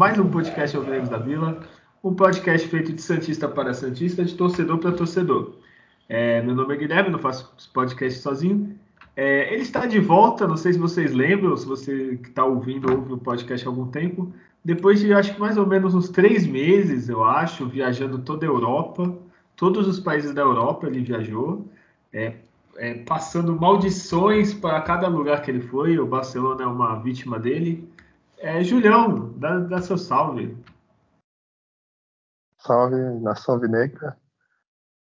mais um podcast Alvinegros da Vila, um podcast feito de Santista para Santista, de torcedor para torcedor. É, meu nome é Guilherme, não faço podcast sozinho. É, ele está de volta, não sei se vocês lembram, se você que está ouvindo ouve o podcast há algum tempo. Depois de acho que mais ou menos uns três meses, eu acho, viajando toda a Europa, todos os países da Europa ele viajou, é, é passando maldições para cada lugar que ele foi. O Barcelona é uma vítima dele. É, Julião, dá, dá seu salve. Salve, nação negra.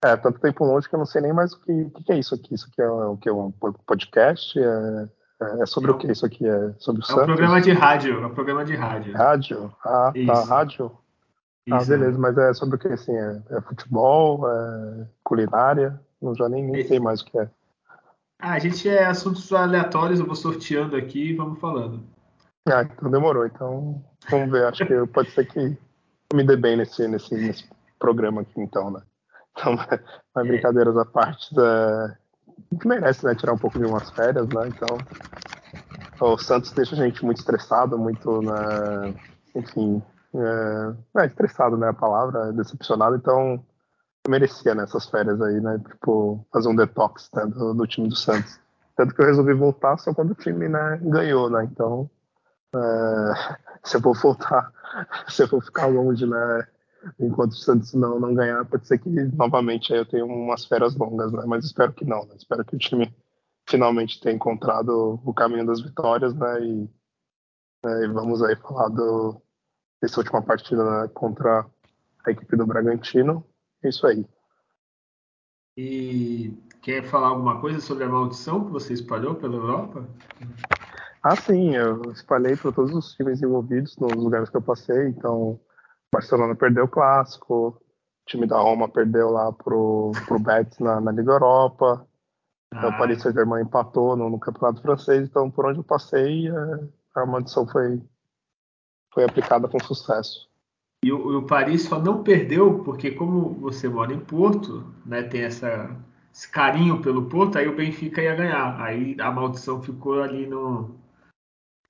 É, tanto tempo longe que eu não sei nem mais o que, o que é isso aqui. Isso aqui é o que? Um podcast? É, é, é sobre é, o que isso aqui? É sobre o é Santos? um programa de rádio. É um programa de rádio. Rádio? Ah, tá, isso. tá, rádio. Ah, isso, beleza, mas é sobre o que assim? É, é futebol? É culinária? Não já nem, nem sei mais o que é. Ah, a gente é assuntos aleatórios, eu vou sorteando aqui e vamos falando. Ah, então demorou. Então, vamos ver. Acho que pode ser que eu me dê bem nesse, nesse, nesse programa aqui, então, né? Então, mas é. brincadeiras à parte, é, a gente merece, né? Tirar um pouco de umas férias, né? Então, o Santos deixa a gente muito estressado, muito, né? enfim, é, é, estressado, né? A palavra, decepcionado. Então, eu merecia nessas né, férias aí, né? Tipo, fazer um detox né, do, do time do Santos. Tanto que eu resolvi voltar só quando o time né, ganhou, né? Então, é, se eu for voltar, se eu for ficar longe, né? Enquanto o Santos não, não ganhar, pode ser que novamente eu tenha umas férias longas, né? Mas espero que não, né? Espero que o time finalmente tenha encontrado o caminho das vitórias, né? E, né, e vamos aí falar do, dessa última partida né, contra a equipe do Bragantino. É isso aí. E quer falar alguma coisa sobre a maldição que você espalhou pela Europa? Ah, sim, eu espalhei para todos os times envolvidos nos lugares que eu passei. Então, Barcelona perdeu o clássico, o time da Roma perdeu lá pro, pro Betis na, na Liga Europa. Ah. O Paris Saint-Germain empatou no, no, Campeonato Francês. Então, por onde eu passei, é, a maldição foi, foi aplicada com sucesso. E o, o, Paris só não perdeu porque, como você mora em Porto, né, tem essa, esse carinho pelo Porto, aí o Benfica ia ganhar. Aí a maldição ficou ali no,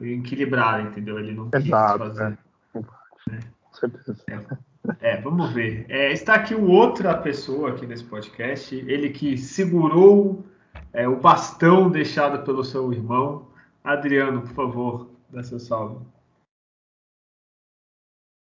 equilibrado, entendeu? Ele não Exato, quis fazer. É. É. Certeza. É, é vamos ver. É, está aqui outra pessoa aqui nesse podcast, ele que segurou é, o bastão deixado pelo seu irmão. Adriano, por favor, dá seu salve.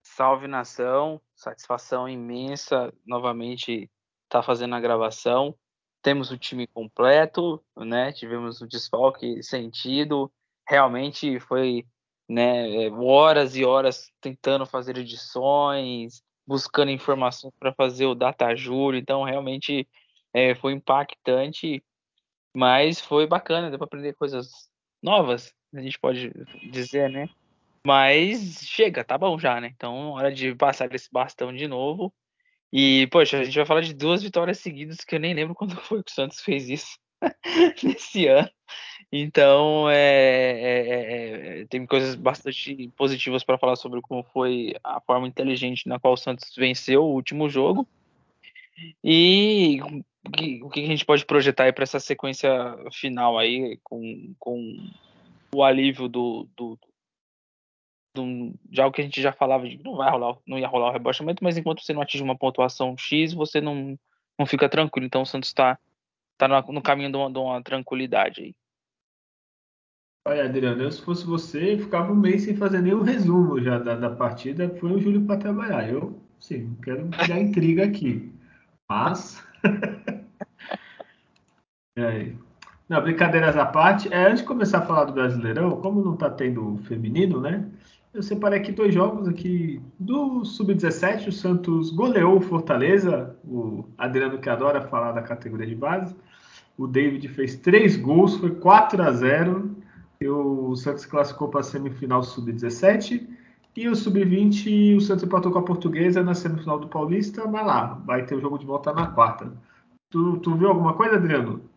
Salve nação, satisfação imensa novamente estar tá fazendo a gravação. Temos o time completo, né? Tivemos o desfalque sentido realmente foi né, horas e horas tentando fazer edições, buscando informações para fazer o data júri, então realmente é, foi impactante, mas foi bacana, deu para aprender coisas novas, a gente pode dizer, né? Mas chega, tá bom já, né? Então, hora de passar esse bastão de novo. E, poxa, a gente vai falar de duas vitórias seguidas que eu nem lembro quando foi que o Santos fez isso nesse ano. Então, é, é, é, é, tem coisas bastante positivas para falar sobre como foi a forma inteligente na qual o Santos venceu o último jogo. E o que, a gente pode projetar para essa sequência final aí, com, com o alívio do, do, do, de algo que a gente já falava de que não vai rolar, não ia rolar o rebaixamento, mas enquanto você não atinge uma pontuação X, você não, não fica tranquilo. Então o Santos está tá no, no caminho de uma, de uma tranquilidade aí. Olha, Adriano, eu, se fosse você, ficava um mês sem fazer nenhum resumo já da, da partida. Foi o Júlio para trabalhar. Eu, sim, não quero criar intriga aqui. Mas. é. Não, brincadeiras à parte. É, antes de começar a falar do Brasileirão, como não está tendo feminino, né? Eu separei aqui dois jogos aqui do Sub-17. O Santos goleou o Fortaleza. O Adriano que adora falar da categoria de base. O David fez três gols, foi 4 a 0 o Santos classificou para a semifinal sub-17 e o sub-20 o Santos empatou com a Portuguesa na semifinal do Paulista, mas lá, vai ter o jogo de volta na quarta. Tu, tu viu alguma coisa, Adriano?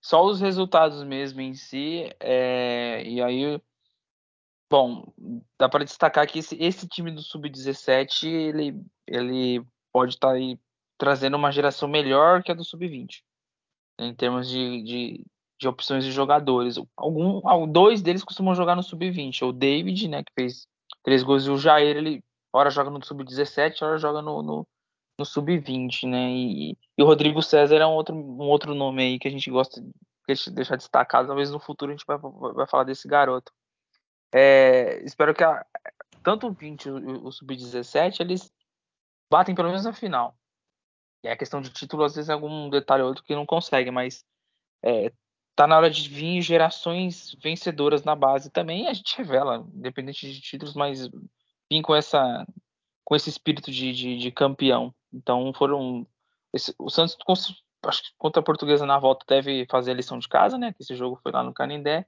só os resultados mesmo em si, é, e aí, bom, dá para destacar que esse, esse time do Sub-17, ele, ele pode estar tá aí trazendo uma geração melhor que a do Sub-20, em termos de, de, de, opções de jogadores. Algum, dois deles costumam jogar no Sub-20, o David, né, que fez três gols, e o Jair, ele hora joga no Sub-17, hora joga no, no, no Sub-20, né, e, e, o Rodrigo César é um outro, um outro nome aí que a gente gosta de deixar destacado, talvez no futuro a gente vai, vai falar desse garoto. É, espero que a, tanto o 20 e o, o Sub-17, eles batem pelo menos na final. E a questão de título, às vezes, é algum detalhe ou outro que não consegue, mas é, tá na hora de vir gerações vencedoras na base também. a gente revela, independente de títulos, mas vir com essa com esse espírito de, de, de campeão. Então foram esse, o Santos acho que contra a Portuguesa na volta deve fazer a lição de casa, né? Que esse jogo foi lá no Canindé.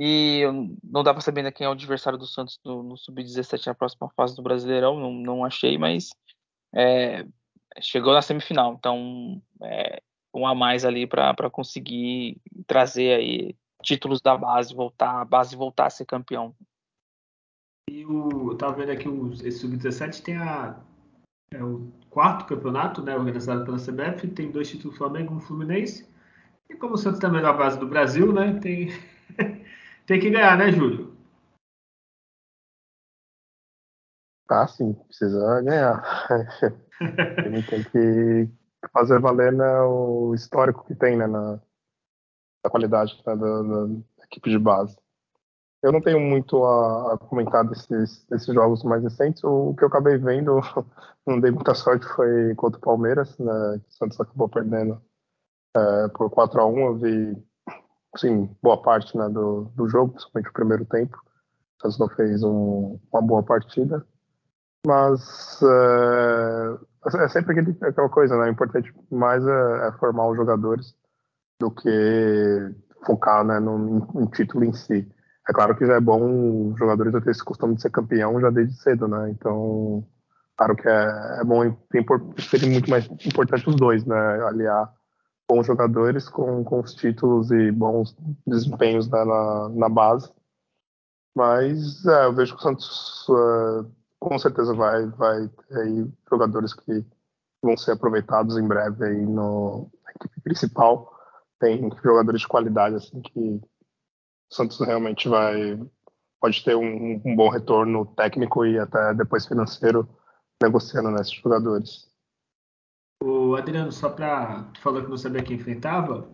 E não dá para saber ainda quem é o adversário do Santos no, no Sub-17 na próxima fase do Brasileirão, não, não achei, mas é, chegou na semifinal, então é, um a mais ali para conseguir trazer aí títulos da base, voltar, a base voltar a ser campeão. E o, eu tava vendo aqui o, esse Sub-17 tem a, é o quarto campeonato, né, organizado pela CBF, tem dois títulos Flamengo, um Fluminense. E como o Santos também é da base do Brasil, né, tem, tem que ganhar, né, Júlio? Ah, sim, precisa ganhar. Ele tem que fazer valer né, o histórico que tem né, na, qualidade né, da, da, equipe de base. Eu não tenho muito a, a comentar desses, desses, jogos mais recentes. O que eu acabei vendo, não dei muita sorte, foi contra o Palmeiras, né, que o Santos acabou perdendo é, por 4 a 1 Eu vi sim, boa parte né, do, do jogo, principalmente o primeiro tempo. O Santos não fez um, uma boa partida. Mas é, é sempre aquele, aquela coisa, né? O importante mais é, é, formar os jogadores do que focar né, no, título em si. É claro que já é bom os jogadores ter esse costume de ser campeão já desde cedo, né? Então, claro que é, é bom, tem, muito mais importante os dois, né? Aliar bons jogadores com, com os títulos e bons desempenhos né, na, na base. Mas é, eu vejo que o Santos uh, com certeza vai, vai ter aí jogadores que vão ser aproveitados em breve aí no, na equipe principal. Tem jogadores de qualidade assim que o Santos realmente vai pode ter um, um bom retorno técnico e até depois financeiro negociando nesses jogadores. O Adriano, só para tu falou que não sabia quem enfrentava,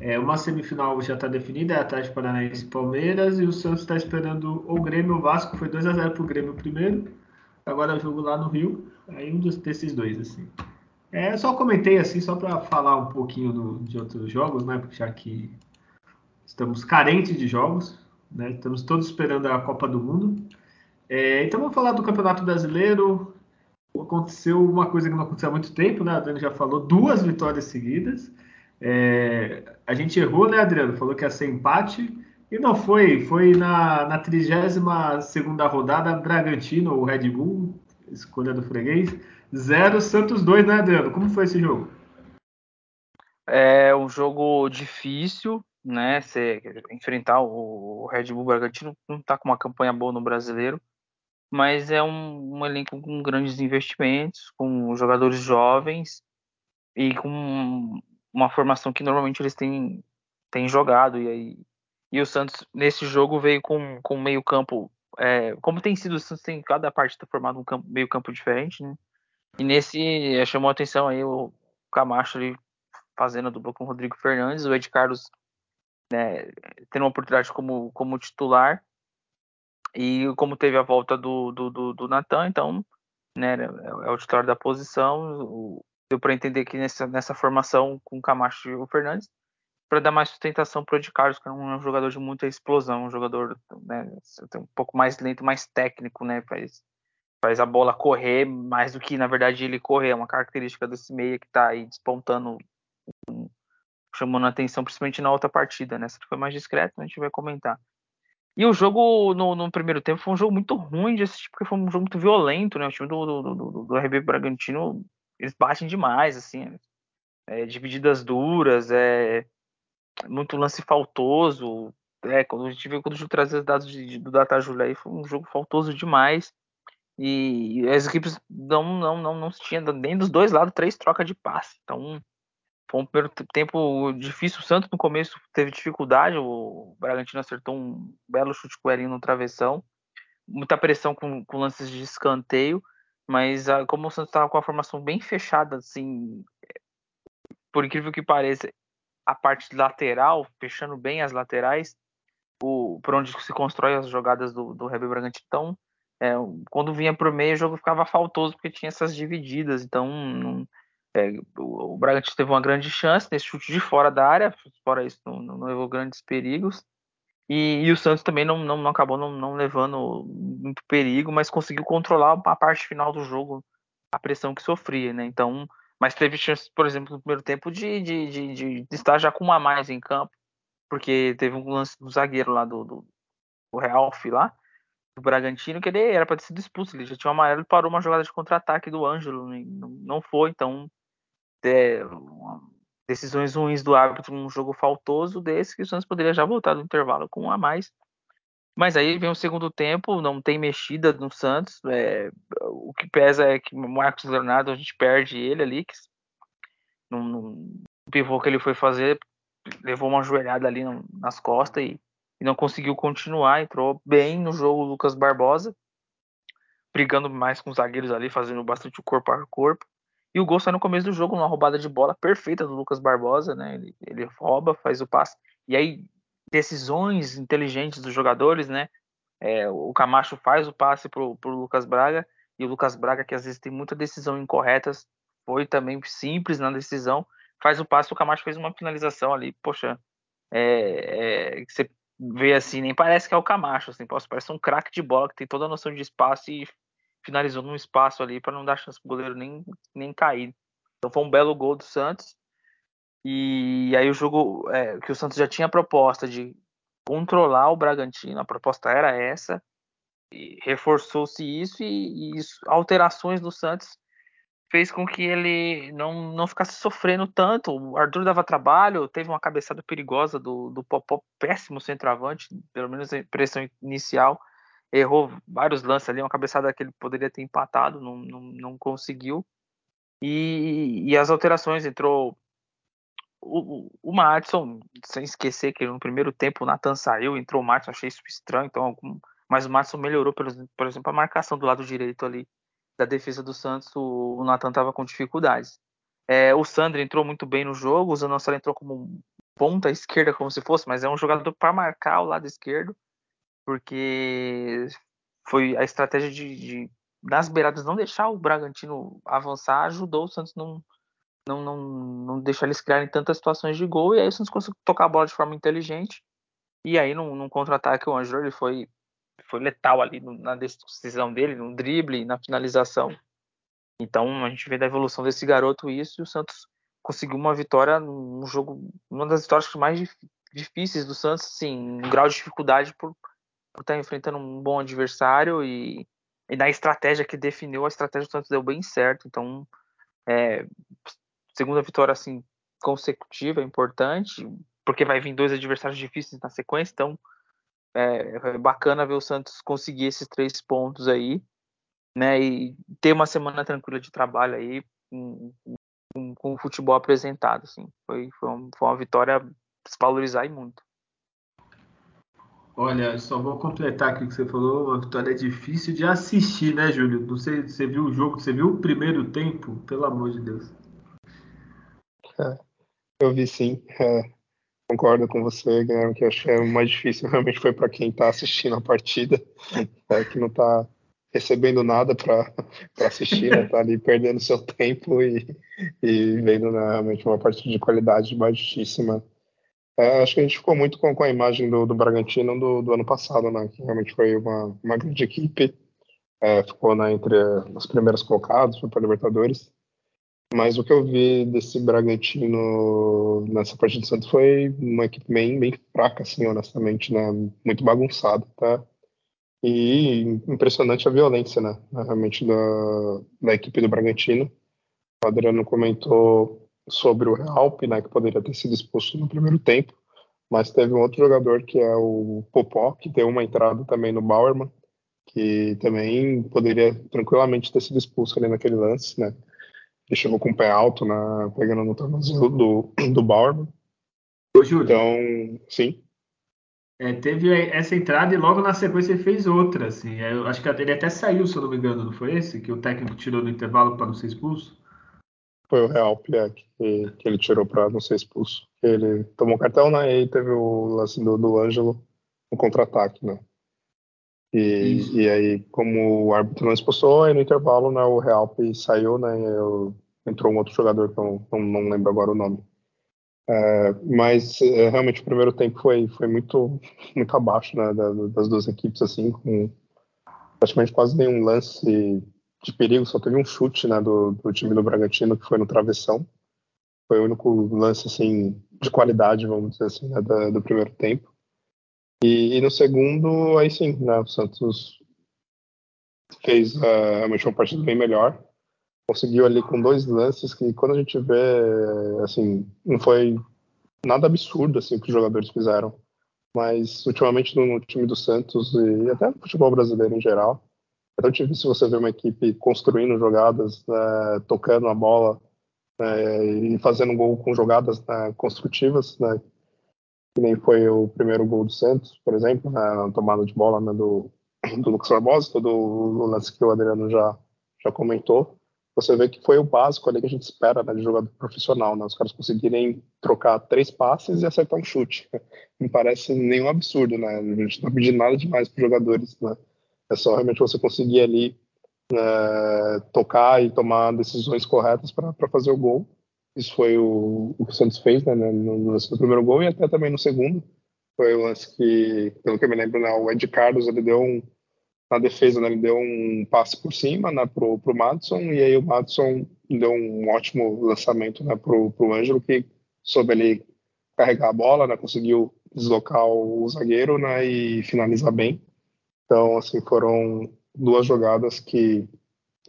é, uma semifinal já está definida, é Atlético Paranaense Palmeiras, e o Santos está esperando o Grêmio o Vasco, foi 2 a 0 para o Grêmio primeiro, agora jogo lá no Rio, aí um dos, desses dois, assim. É, só comentei assim, só para falar um pouquinho do, de outros jogos, né, já que estamos carentes de jogos, né, estamos todos esperando a Copa do Mundo. É, então vamos falar do Campeonato Brasileiro. Aconteceu uma coisa que não aconteceu há muito tempo, né? A Dani já falou, duas vitórias seguidas. É, a gente errou, né, Adriano? Falou que ia ser empate. E não foi, foi na, na 32 rodada, Bragantino, o Red Bull, escolha do freguês, 0 Santos 2, né, Adriano? Como foi esse jogo? É um jogo difícil, né? Você enfrentar o Red Bull Bragantino não está com uma campanha boa no brasileiro, mas é um, um, elenco com grandes investimentos, com jogadores jovens e com uma formação que normalmente eles têm, têm jogado. E aí e o Santos, nesse jogo, veio com, com meio campo. É, como tem sido, o Santos tem cada parte tá formado um campo, meio campo diferente, né? E nesse é, chamou a atenção aí o Camacho ali fazendo a dupla com o Rodrigo Fernandes, o Ed Carlos né, tendo uma oportunidade como, como titular. E como teve a volta do, do, do, do Natan, então né, é, é o titular da posição. O, deu para entender que nessa, nessa formação com o Camacho e o Fernandes para dar mais sustentação para o Carlos, que é um jogador de muita explosão, um jogador né, um pouco mais lento, mais técnico, né? Faz, faz a bola correr mais do que, na verdade, ele correr. É uma característica desse meia que está aí despontando, chamando a atenção, principalmente na outra partida, né? Essa foi mais discreto, a gente vai comentar. E o jogo no, no, primeiro tempo foi um jogo muito ruim de assistir, porque foi um jogo muito violento, né? O time do, do, do, do RB Bragantino, eles batem demais, assim. É, divididas duras, é, muito lance faltoso. É, quando a gente viu quando a gente trazia os dados de, do Data Julia aí, foi um jogo faltoso demais. E as equipes não, não, não, não tinha nem dos dois lados três trocas de passe. Então, foi um tempo difícil. O Santos no começo teve dificuldade. O Bragantino acertou um belo chute com o Erinho no travessão. Muita pressão com, com lances de escanteio. Mas a, como o Santos estava com a formação bem fechada, assim, por incrível que pareça, a parte lateral, fechando bem as laterais, o, por onde se constrói as jogadas do, do Rebel Bragantino. Então, é, quando vinha por meio, o jogo ficava faltoso porque tinha essas divididas. Então, é, o, o Bragantino teve uma grande chance nesse chute de fora da área, fora isso, não, não levou grandes perigos. E, e, o Santos também não, não, não acabou não, levando muito perigo, mas conseguiu controlar a parte final do jogo, a pressão que sofria, né? Então, mas teve chance, por exemplo, no primeiro tempo de, de, de, de, estar já com um a mais em campo, porque teve um lance do zagueiro lá do, do, do lá, do Bragantino, que ele era para ter sido expulso, ele já tinha um amarelo e parou uma jogada de contra-ataque do Ângelo, não, não foi, então é, decisões ruins do árbitro num jogo faltoso desse, que o Santos poderia já voltar do intervalo com um a mais. Mas aí vem o segundo tempo, não tem mexida no Santos. É, o que pesa é que o Marcos Leonardo, a gente perde ele ali, que no, pivô que ele foi fazer, levou uma joelhada ali no, nas costas e, e, não conseguiu continuar. Entrou bem no jogo o Lucas Barbosa, brigando mais com os zagueiros ali, fazendo bastante corpo a corpo. E o gol sai no começo do jogo, numa roubada de bola perfeita do Lucas Barbosa, né? Ele, ele rouba, faz o passe. E aí, decisões inteligentes dos jogadores, né? É, o Camacho faz o passe pro, pro Lucas Braga, e o Lucas Braga, que às vezes tem muita decisão incorreta, foi também simples na decisão, faz o passe, o Camacho fez uma finalização ali, poxa, é, é, você vê assim, nem parece que é o Camacho, assim, parece um craque de bola que tem toda a noção de espaço e finalizou num espaço ali para não dar chance pro goleiro nem, nem cair. Então foi um belo gol do Santos. E aí o jogo é, que o Santos já tinha a proposta de controlar o Bragantino, a proposta era essa, reforçou-se isso e, e isso, alterações do Santos fez com que ele não, não ficasse sofrendo tanto. O Arthur dava trabalho, teve uma cabeçada perigosa do, do Popó, péssimo centroavante, pelo menos a impressão inicial errou vários lances ali, uma cabeçada que ele poderia ter empatado, não, não, não conseguiu. E, e, as alterações entrou o, o Madison, sem esquecer que no primeiro tempo o Nathan saiu, entrou o Madison, achei isso estranho, então algum, mas o Madison melhorou, por, por exemplo, a marcação do lado direito ali da defesa do Santos, o, o Nathan estava com dificuldades. É, o Sandro entrou muito bem no jogo, o Zanossaro entrou como ponta esquerda, como se fosse, mas é um jogador para marcar o lado esquerdo porque foi a estratégia de, de nas beiradas não deixar o Bragantino avançar ajudou o Santos não não, não, não deixar eles criarem tantas situações de gol e aí o Santos conseguiu tocar a bola de forma inteligente e aí num, num contra-ataque o Ângelo ele foi foi letal ali na decisão dele no drible na finalização então a gente vê da evolução desse garoto isso e o Santos conseguiu uma vitória num jogo uma das vitórias mais difíceis do Santos sim um grau de dificuldade por por estar enfrentando um bom adversário e, e na estratégia que definiu, a estratégia do Santos deu bem certo. Então, é, segunda vitória assim consecutiva é importante, porque vai vir dois adversários difíceis na sequência, então é, é bacana ver o Santos conseguir esses três pontos aí, né? E ter uma semana tranquila de trabalho aí com, com, com o futebol apresentado, assim. Foi, foi, uma, foi uma vitória se valorizar e muito. Olha, só vou completar aqui o que você falou. Uma vitória difícil de assistir, né, Júlio? Não sei, você viu o jogo, você viu o primeiro tempo? Pelo amor de Deus. É, eu vi sim. É, concordo com você, Guilherme, que achei mais difícil realmente foi para quem está assistindo a partida, é, que não está recebendo nada para assistir, né? Tá ali perdendo seu tempo e, e vendo né, realmente uma partida de qualidade baixíssima é, acho que a gente ficou muito com, com a imagem do, do Bragantino do, do, ano passado, né? Que realmente foi uma, uma grande equipe. É, ficou né, entre os primeiros colocados, foi para Libertadores. Mas o que eu vi desse Bragantino nessa partida do Santos foi uma equipe bem, bem fraca, assim, honestamente, né? Muito bagunçada, tá? E impressionante a violência, né? Realmente da, da equipe do Bragantino. O Adriano comentou sobre o Realp, né, que poderia ter sido expulso no primeiro tempo. Mas teve um outro jogador que é o Popó, que deu uma entrada também no Bauerman, que também poderia tranquilamente ter sido expulso ali naquele lance, né? Ele chegou com o pé alto, na, pegando no tornozelo do, do Bauerman. Ô, Júlio. Então, sim. É, teve essa entrada e logo na sequência ele fez outra, assim. É, eu acho que ele até saiu, se eu não me engano, não foi esse? Que o técnico tirou no intervalo para não ser expulso? Foi o Real é, que, que ele tirou para não ser expulso. Ele tomou cartão, né? E teve o lance do, do Ângelo no contra-ataque, né? E, e, aí, como o árbitro não expulsou, aí no intervalo, né, o Real saiu, né? Eu, entrou um outro jogador que eu não, não lembro agora o nome. É, mas é, realmente o primeiro tempo foi, foi muito, muito abaixo né, das duas equipes, assim, com praticamente quase nenhum lance de perigo, só teve um chute né, do, do time do Bragantino que foi no travessão. Foi o único lance assim, de qualidade, vamos dizer assim, né, do, do primeiro tempo. E, e, no segundo, aí sim, né, o Santos fez uh, realmente uma partida bem melhor. Conseguiu ali com dois lances que quando a gente vê, assim, não foi nada absurdo assim que os jogadores fizeram, mas ultimamente no, no time do Santos e até no futebol brasileiro em geral, é tão difícil você ver uma equipe construindo jogadas, né, tocando a bola né, e fazendo gol com jogadas né, construtivas, né, que nem foi o primeiro gol do Santos, por exemplo, na tomada de bola né, do, do Lucas Barbosa, todo o lance que o Adriano já, já comentou você vê que foi o básico ali que a gente espera né, de jogador profissional, né? Os caras conseguirem trocar três passes e acertar um chute. Não parece nenhum absurdo, né? A gente não pedindo nada demais para os jogadores, né? É só realmente você conseguir ali é, tocar e tomar decisões corretas para fazer o gol. Isso foi o, o que o Santos fez né, no, no, primeiro gol e até também no segundo. Foi o lance que, pelo que eu me lembro, né, o Ed Carlos ele deu um, na defesa, né, ele deu um passe por cima né, pro, pro Madison, e aí o Madison deu um ótimo lançamento né, pro, pro Ângelo, que soube ali carregar a bola, né, conseguiu deslocar o zagueiro né, e finalizar bem. Então, assim, foram duas jogadas que,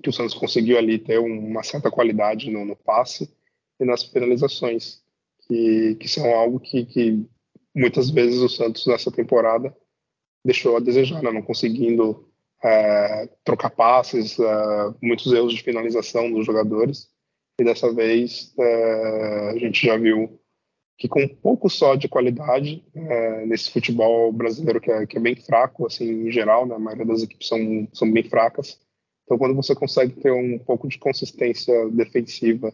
que o Santos conseguiu ali ter uma certa qualidade no, no passe e nas finalizações, que, que são algo que, que muitas vezes o Santos nessa temporada deixou a desejar, né? não conseguindo é, trocar passes, é, muitos erros de finalização dos jogadores. E dessa vez é, a gente já viu que com um pouco só de qualidade é, nesse futebol brasileiro que é, que é, bem fraco, assim, em geral, né? a maioria das equipes são, são bem fracas. Então, quando você consegue ter um pouco de consistência defensiva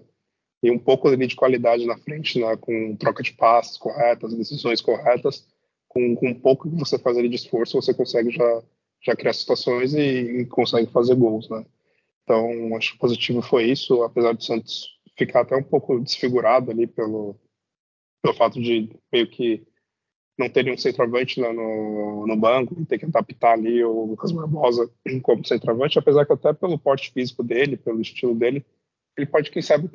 e um pouco ali de qualidade na frente, né? com troca de passes corretas, decisões corretas, com, com um pouco que você faz ali de esforço, você consegue já, já criar situações e, e consegue fazer gols, né? Então, acho que positivo foi isso, apesar do Santos ficar até um pouco desfigurado ali pelo, pelo fato de meio que não ter um centroavante né, no, no banco, ter que adaptar ali o Lucas Barbosa como centroavante, apesar que até pelo porte físico dele, pelo estilo dele, ele pode, quem sabe,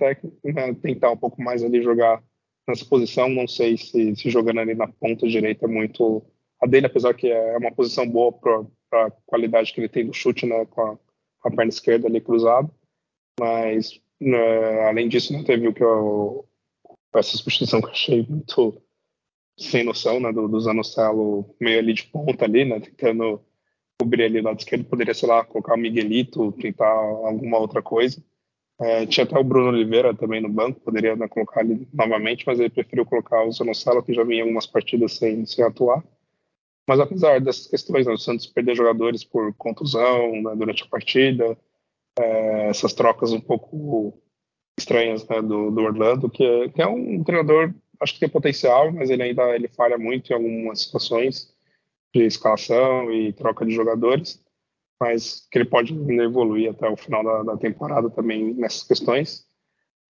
né, tentar um pouco mais ali jogar nessa posição. Não sei se, se jogando ali na ponta direita é muito a dele, apesar que é uma posição boa para a qualidade que ele tem do chute né, com, a, com a perna esquerda ali cruzado. Mas, né, além disso, não teve o que eu, essa substituição que eu achei muito sem noção, né, do, do Zanocelo meio ali de ponta ali, né, tentando cobrir ali lado esquerdo, poderia, sei lá, colocar o Miguelito, tentar alguma outra coisa. É, tinha até o Bruno Oliveira também no banco, poderia né, colocar ele novamente, mas ele preferiu colocar o Zanocelo, que já vinha algumas partidas sem, sem atuar. Mas apesar dessas questões, né, o Santos perder jogadores por contusão né, durante a partida, é, essas trocas um pouco estranhas né, do, do, Orlando, que é, que é, um treinador, acho que tem potencial, mas ele ainda ele falha muito em algumas situações de escalação e troca de jogadores mas que ele pode evoluir até o final da, da, temporada também nessas questões.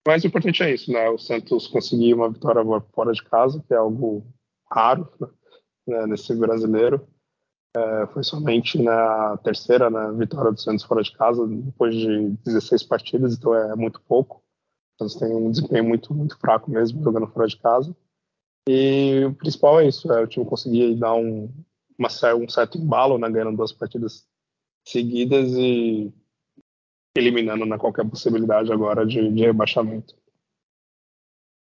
Mas o importante é isso, né? O Santos conseguir uma vitória fora de casa, que é algo raro né, nesse brasileiro. É, foi somente na terceira né, vitória do Santos fora de casa, depois de 16 partidas, então é muito pouco. O Santos tem um desempenho muito, muito fraco mesmo jogando fora de casa. E o principal é isso, é o time conseguir dar um, uma, um certo embalo, né, ganhando duas partidas seguidas e eliminando né, qualquer possibilidade agora de, de rebaixamento.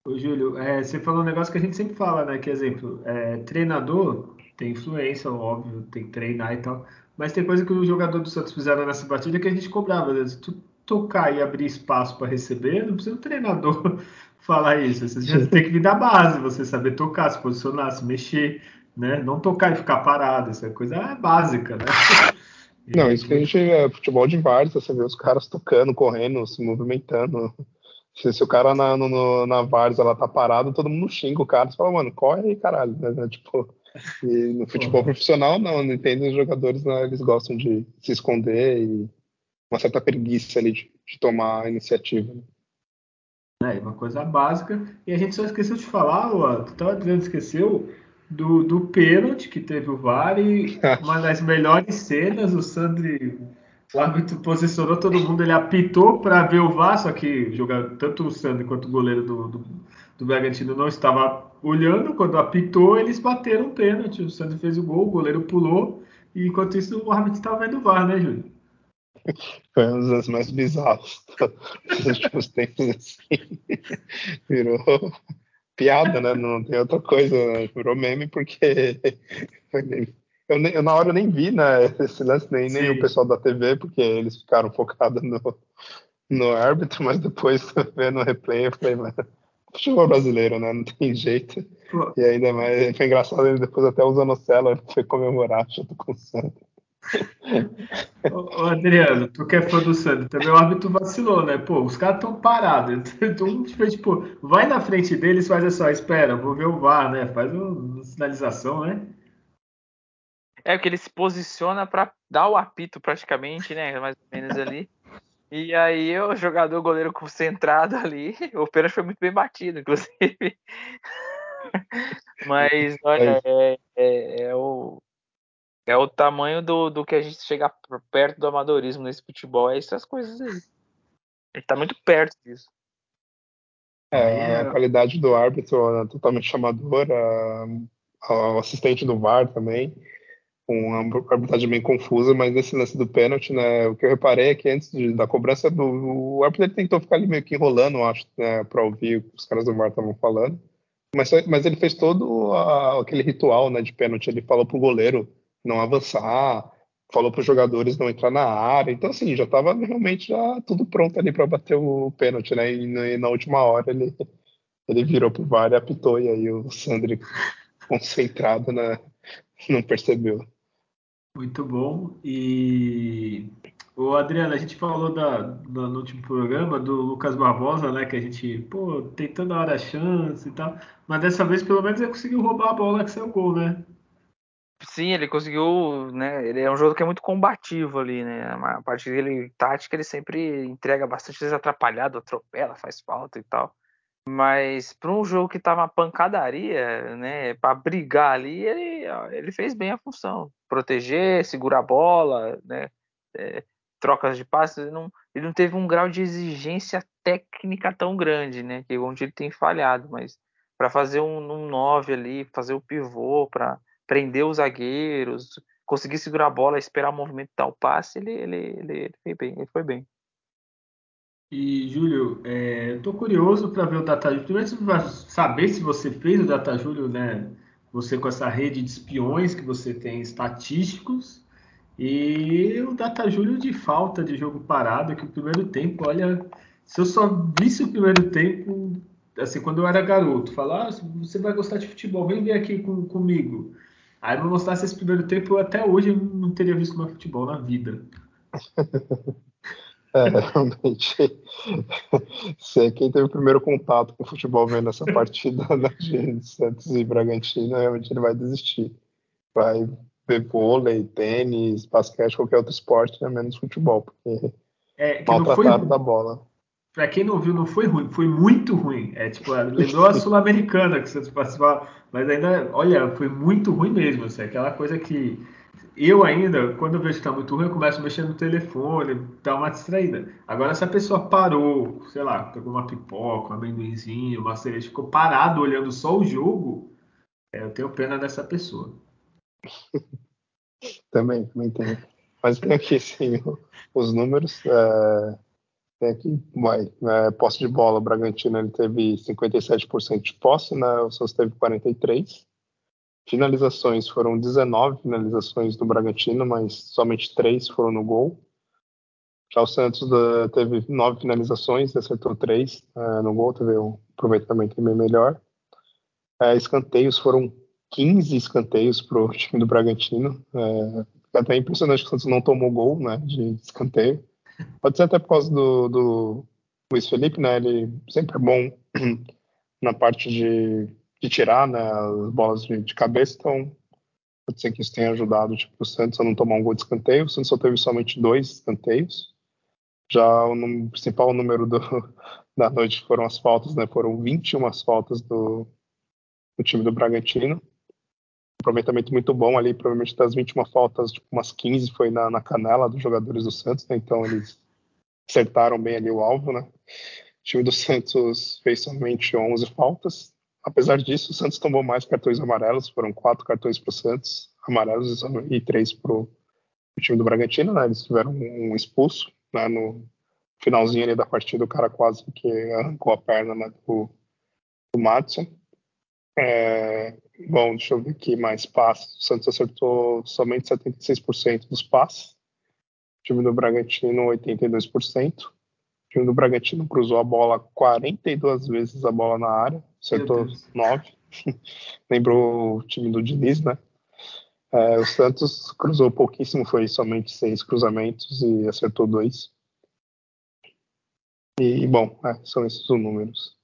Ô, Júlio, é, você falou um negócio que a gente sempre fala, né? Que, exemplo, é, treinador tem influência, óbvio, tem que treinar e tal. Mas tem coisa que o jogador do Santos fizeram nessa partida que a gente cobrava. Né? Se tu tocar e abrir espaço para receber, não precisa o treinador falar isso. Você já tem que vir da base, você saber tocar, se posicionar, se mexer, né? Não tocar e ficar parado. É coisa básica, né? Não, isso que a gente é futebol de vários, você vê os caras tocando, correndo, se movimentando. Se, se o cara na, no, na Vars ela tá parado, todo mundo xinga o cara. Você fala, mano, corre aí, caralho. Né? Tipo, e no futebol profissional, não. Não entendo os jogadores, né, eles gostam de se esconder e uma certa preguiça ali de, de tomar a iniciativa. Né? É uma coisa básica. E a gente só esqueceu de falar, o tu tava dizendo, esqueceu do, do pênalti que teve o VAR e uma das melhores cenas, o Sandri, o árbitro posicionou todo mundo, ele apitou para ver o VAR, só que jogar, tanto o Sandri quanto o goleiro do, do, do Bragantino não estava olhando, quando apitou, eles bateram o pênalti, o Sandri fez o gol, o goleiro pulou, e enquanto isso o árbitro estava vendo o VAR, né, Júlio? Foi um dos mais bizarros dos últimos tempos, assim. Virou piada, né? Não tem outra coisa, né? virou meme porque eu, nem, eu, na hora nem vi, né, esse lance, nem, nem o pessoal da TV, porque eles ficaram focados no, no árbitro, mas depois vendo o replay eu falei, mano, futebol brasileiro, né? Não tem jeito. Pô. E ainda mais, foi engraçado, ele depois até usando o Celo, foi comemorar junto com o Santos. Ô, Adriano, tu que é fã do Santos, também o árbitro vacilou, né? Pô, os caras estão parados. Tu, tipo, vai na frente deles, faz assim, espera, vou ver o VAR, né? Faz uma sinalização, né? É que ele se posiciona para dar o apito praticamente, né? Mais ou menos ali. E aí o jogador, o goleiro concentrado ali, o pênalti foi muito bem batido, inclusive. Mas olha, é, é, é o é o tamanho do, do que a gente chega perto do amadorismo nesse futebol. É essas coisas aí. Ele tá muito perto disso. É, a qualidade do árbitro é totalmente chamadora. O assistente do VAR também. Uma arbitragem bem confusa, mas nesse lance do pênalti, né, o que eu reparei é que antes de, da cobrança do o árbitro ele tentou ficar ali meio que enrolando, acho, né, para ouvir o que os caras do VAR estavam falando. Mas, mas ele fez todo a, aquele ritual né, de pênalti. Ele falou pro goleiro não avançar, falou para os jogadores não entrar na área. Então, assim, já estava realmente já tudo pronto ali para bater o pênalti, né? E, na última hora ele, ele virou pro VAR e apitou, e aí o Sandri, concentrado, né, não percebeu. Muito bom. E o Adriano, a gente falou da, da, no último programa do Lucas Barbosa, né? Que a gente, pô, tem toda hora a chance e tal. Mas dessa vez, pelo menos, ele conseguiu roubar a bola que saiu o gol, né? Sim, ele conseguiu, né? Ele é um jogo que é muito combativo ali, né? A parte dele, tática, ele sempre entrega bastante vezes atrapalhado, atropela, faz falta e tal. Mas para um jogo que tava uma pancadaria, né? Para brigar ali, ele, ele fez bem a função. Proteger, segurar a bola, né? É, trocas de passes, ele não, ele não teve um grau de exigência técnica tão grande, né? Que onde ele tem falhado, mas para fazer um, um 9 ali, fazer o pivô, para prender os zagueiros, conseguir segurar a bola, esperar o movimento dar o passe, ele, ele, ele, ele foi bem, ele foi bem. E, Júlio, é, eu tô curioso para ver o Data Júlio. Primeiro, saber se você fez o Data Júlio, né? Você com essa rede de espiões que você tem estatísticos. E o Data Júlio de falta de jogo parado, que o primeiro tempo, olha, se eu só visse o primeiro tempo, assim, quando eu era garoto, falar, ah, você vai gostar de futebol, vem ver aqui com, comigo. Aí não mostrasse esse primeiro tempo, eu até hoje não teria visto mais futebol na vida. É, realmente. Sei quem teve o primeiro contato com o futebol vendo essa partida da de Santos e Bragantino, realmente ele vai desistir. Vai ver vôlei, tênis, basquete, qualquer outro esporte, né, menos futebol, porque é, maltrataram da bola. Pra quem não viu, não foi ruim, foi muito ruim. É tipo, lembrou a Sul-Americana que você participava, mas ainda, olha, foi muito ruim mesmo. Assim, aquela coisa que eu ainda, quando eu vejo que tá muito ruim, eu começo a mexer no telefone, dar uma distraída. Agora, se a pessoa parou, sei lá, pegou uma pipoca, um amendoinzinho, uma cereja, ficou parado olhando só o jogo, é, eu tenho pena dessa pessoa. também, também tenho. Mas tem aqui, sim, os números. É Tem aqui, vai, é, posse de bola, o Bragantino ele teve 57% de posse, né? O Santos teve 43%. Finalizações foram 19 finalizações do Bragantino, mas somente 3 foram no gol. Já o Santos uh, teve 9 finalizações, acertou 3 uh, é, no gol, teve um aproveitamento bem melhor. Uh, escanteios foram 15 escanteios para o time do Bragantino. É até impressionante que o Santos não tomou gol né, de escanteio. Pode ser até por causa do, do Luiz Felipe, né? Ele sempre é bom na parte de, de tirar né, as bolas de, de, cabeça, então pode ser que isso tenha ajudado tipo, o Santos a não tomar um gol de escanteio. O Santos só teve somente dois escanteios. Já o num, principal número do, da noite foram as faltas, né? Foram 21 faltas do, do time do Bragantino aproveitamento muito bom ali, provavelmente das 21 faltas, tipo, umas 15 foi na, na canela dos jogadores do Santos, né? então eles acertaram bem ali o alvo, né? O time do Santos fez somente 11 faltas. Apesar disso, o Santos tomou mais cartões amarelos, foram quatro cartões para o Santos, amarelos e três para o time do Bragantino, né? Eles tiveram um expulso, né? No finalzinho ali da partida, o cara quase que arrancou a perna né? do, do. É, bom, deixa eu ver aqui mais passes. O Santos acertou somente 76% dos passes. O time do Bragantino, 82%. O time do Bragantino cruzou a bola 42 vezes a bola na área, acertou 9. Lembrou o time do Diniz, né? É, o Santos cruzou pouquíssimo, foi somente seis cruzamentos e acertou dois. E, bom, é, são esses os números.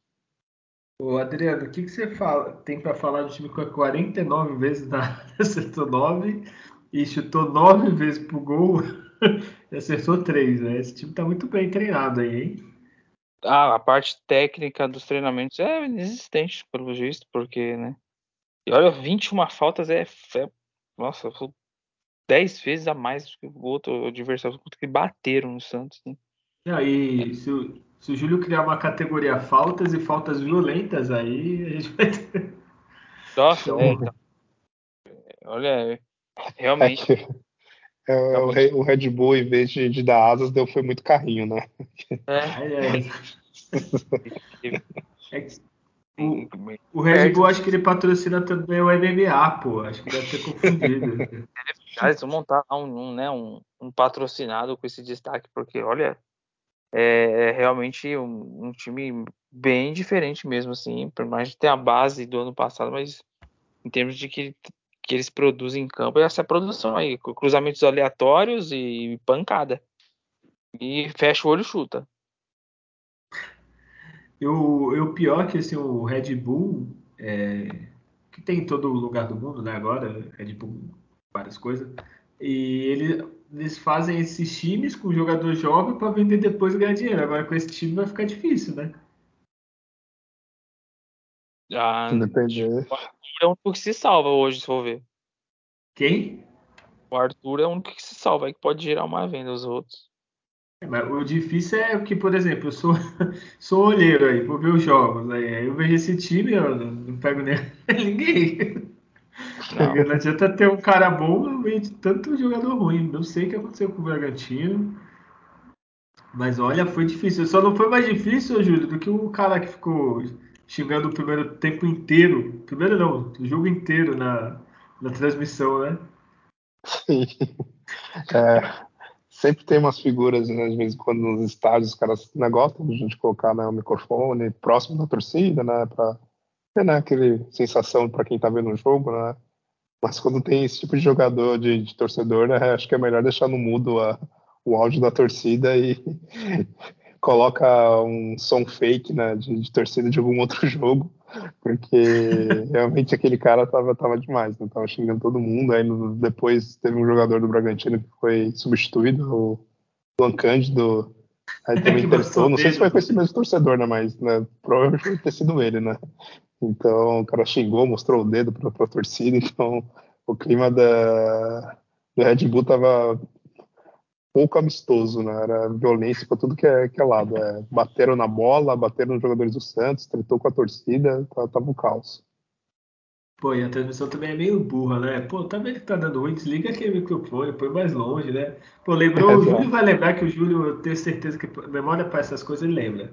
Ô, Adriano, o que, que você fala, tem para falar do time com 49 vezes na acertou 9 e chutou 9 vezes pro gol e acertou 3, né? Esse time tá muito bem treinado aí, hein? Ah, a parte técnica dos treinamentos é inexistente, pelo visto, porque, né? E olha, 21 faltas é, é nossa, 10 vezes a mais do que o outro adversário que bateram no Santos, né? Não, e se o, se o Júlio criar uma categoria faltas e faltas violentas, aí a gente vai ter. Nossa, então, é, então. Olha, realmente. É, é, o, Red, o, Red Bull, em vez de, de, dar asas, deu foi muito carrinho, né? É, é. é o, o, Red Bull acho que ele patrocina também o MMA, pô. Acho que deve ter confundido. Eles vão montar um, um, né, um, um patrocinado com esse destaque, porque olha, é, é realmente um, um, time bem diferente mesmo, assim, por mais de ter a base do ano passado, mas em termos de que, que eles produzem em campo, essa produção aí, cruzamentos aleatórios e pancada. E fecha o olho e chuta. Eu, eu pior que assim, o Red Bull, é, que tem em todo lugar do mundo, né? Agora, Red Bull, várias coisas. E ele, eles fazem esses times com o jogador jovem para vender depois e ganhar dinheiro. Agora com esse time vai ficar difícil, né? Ah, Depender. O Arthur é o único que se salva hoje, se for ver. Quem? O Arthur é o único que se salva, aí que pode gerar uma venda os outros. É, mas o difícil é que, por exemplo, eu sou, sou olheiro aí, vou ver os jogos. Aí, aí eu vejo esse time, eu não, não pego nem ninguém. Não. não adianta ter um cara bom no meio de tanto jogador ruim. Não sei o que aconteceu com o Bragantino. Mas olha, foi difícil. Só não foi mais difícil, Júlio, do que o cara que ficou xingando o primeiro tempo inteiro. Primeiro não, o jogo inteiro na, na transmissão, né? Sim. É, sempre tem umas figuras, né, às vezes, quando nos estádios os caras né, gostam de gente colocar né, o microfone próximo da torcida, né? Pra ter né, aquele sensação para quem tá vendo o jogo, né? Mas quando tem esse tipo de jogador, de, de torcedor, né, acho que é melhor deixar no mudo a, o áudio da torcida e coloca um som fake né, de, de, torcida de algum outro jogo, porque realmente aquele cara tava, tava demais, né, tava xingando todo mundo. Aí no, depois teve um jogador do Bragantino que foi substituído, o Luan Cândido. Aí também é não sei se foi com esse mesmo torcedor, né? Mas né, provavelmente ter sido ele, né? Então o cara xingou, mostrou o dedo para a torcida, então o clima da, do Red Bull tava pouco amistoso, né? Era violência para tudo que é, que é lado. É, bateram na bola, bateram nos jogadores do Santos, tretou com a torcida, tava, tava um caos. Pô, e a transmissão também é meio burra, né? Pô, tá vendo que tá dando ruim? Desliga aquele microfone, põe mais longe, né? Pô, lembrou, o Júlio vai lembrar que o Júlio, eu tenho certeza que memória para essas coisas ele lembra.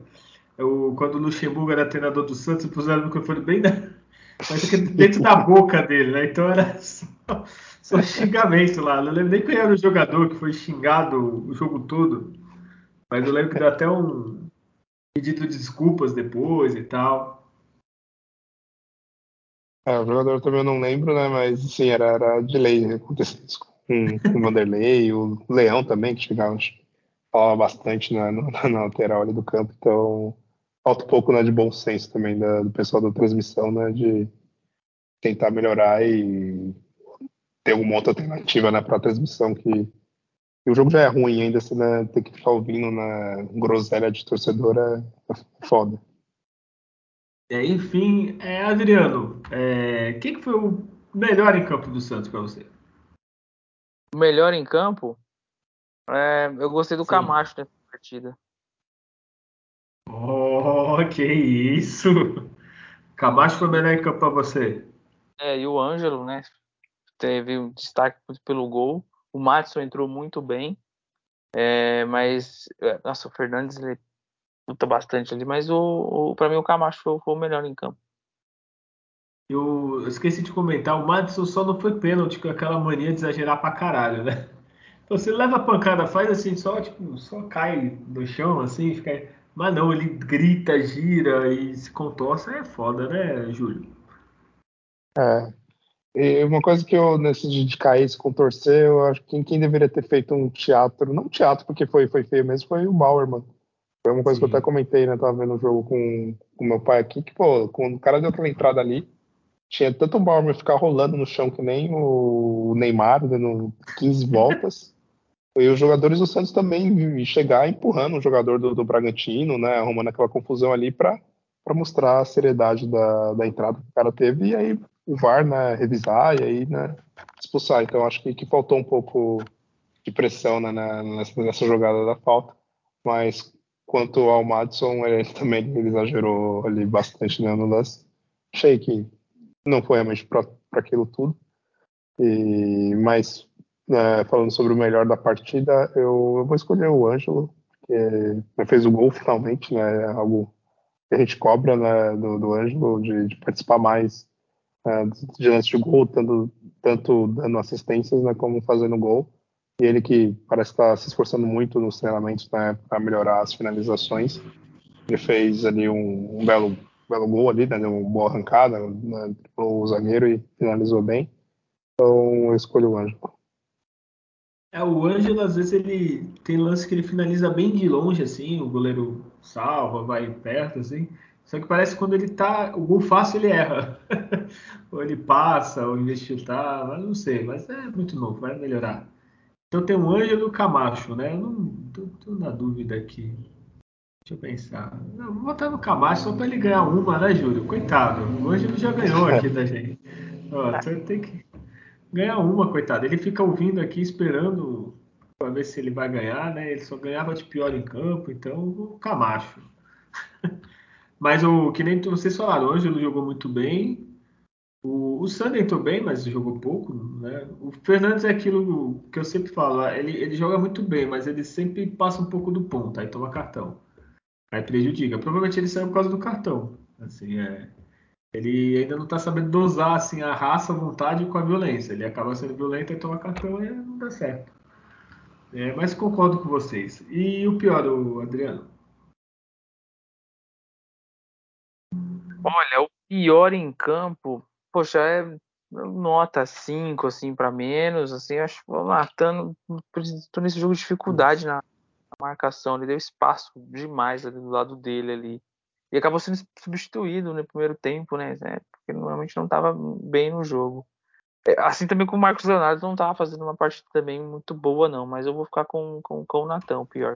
Eu, quando o Luxemburgo era treinador do Santos, puseram o microfone bem na, dentro da boca dele, né? Então era só, só xingamento lá. Não lembro nem quem era o jogador que foi xingado o jogo todo. Mas eu lembro que deu até um pedido de desculpas depois e tal. É, o jogador também eu não lembro, né? Mas sim, era, era de lei acontecer isso com, com o Vanderlei, o Leão também, que chegava, falava bastante na, na, na, lateral ali do campo, então falta um pouco né, de bom senso também da, do pessoal da transmissão, né? De tentar melhorar e ter alguma outra alternativa né, para a transmissão que e o jogo já é ruim ainda, se né, ter que ficar ouvindo na groselha de torcedora é foda. É, enfim, é, Adriano, é, quem que foi o melhor em campo do Santos para você? O melhor em campo? É, eu gostei do Sim. Camacho nessa partida. Oh, que isso! Camacho foi o melhor em campo para você? É, e o Ângelo, né? Teve um destaque pelo gol. O Matson entrou muito bem. É, mas, é, nossa, o Fernandes ele luta bastante ali, mas o, o para mim o Camacho foi, foi, o melhor em campo. Eu esqueci de comentar, o Madison só não foi pênalti com aquela mania de exagerar pra caralho, né? Então você leva a pancada, faz assim, só tipo, só cai no chão, assim, fica. Mas não, ele grita, gira e se contorce, é foda, né, Júlio? É. E uma coisa que eu, nesse de cair, se contorcer, eu acho que quem, deveria ter feito um teatro, não teatro porque foi, foi feio mesmo, foi o Bauer, mano. Foi uma coisa Sim. que eu até comentei, né? Tava vendo o jogo com o meu pai aqui, que, pô, quando o cara deu aquela entrada ali, tinha tanto o Bauer ficar rolando no chão que nem o Neymar, dando 15 voltas. E os jogadores do Santos também chegar empurrando o jogador do, do Bragantino, né? Arrumando aquela confusão ali para mostrar a seriedade da, da entrada que o cara teve. E aí o VAR, né, revisar e aí, né, expulsar. Então acho que, que faltou um pouco de pressão né, nessa, nessa jogada da falta. Mas Quanto ao Madison, ele também ele exagerou ali bastante né, no lance. Achei que não foi realmente para aquilo tudo. E, mas, né, falando sobre o melhor da partida, eu, eu vou escolher o Ângelo, que fez o gol finalmente, né, algo que a gente cobra né, do, do Ângelo, de, de participar mais né, de lance de gol, tanto, tanto dando assistências né, como fazendo gol. E ele que parece estar tá se esforçando muito nos treinamentos né, para melhorar as finalizações. Ele fez ali um, um belo, belo gol ali, né, deu uma boa arrancada, né, o zagueiro e finalizou bem. Então eu escolho o Ângelo. É, o Ângelo, às vezes, ele tem lance que ele finaliza bem de longe, assim, o goleiro salva, vai perto, assim. Só que parece que quando ele tá. O gol fácil ele erra. ou ele passa, ou de chutar, mas não sei, mas é muito novo, vai melhorar. Então tem o Ângelo Camacho, né? Eu não tô, tô, na dúvida aqui. Deixa eu pensar. Não, vou botar no Camacho só para ele ganhar uma, né, Júlio? Coitado. O Ângelo já ganhou aqui da gente. Ó, então tem que ganhar uma, coitado. Ele fica ouvindo aqui, esperando para ver se ele vai ganhar, né? Ele só ganhava de pior em campo, então o Camacho. Mas o que nem vocês falaram, o Ângelo jogou muito bem. O, o Sander entrou bem, mas jogou pouco. Né? O Fernandes é aquilo que eu sempre falo. Ele, ele joga muito bem, mas ele sempre passa um pouco do ponto, aí toma cartão. Aí prejudica. Provavelmente ele saiu por causa do cartão. Assim, é, ele ainda não está sabendo dosar assim, a raça, a vontade com a violência. Ele acaba sendo violento e toma cartão e não dá certo. É, mas concordo com vocês. E o pior, o Adriano? Olha, o pior em campo poxa, é nota 5, assim, para menos, assim, acho que o tô nesse jogo de dificuldade na, marcação, ele deu espaço demais ali do lado dele ali. E acabou sendo substituído no primeiro tempo, né? né porque normalmente não estava bem no jogo. É, assim também com o Marcos Leonardo não estava fazendo uma partida também muito boa, não, mas eu vou ficar com, com, com o Natan, pior.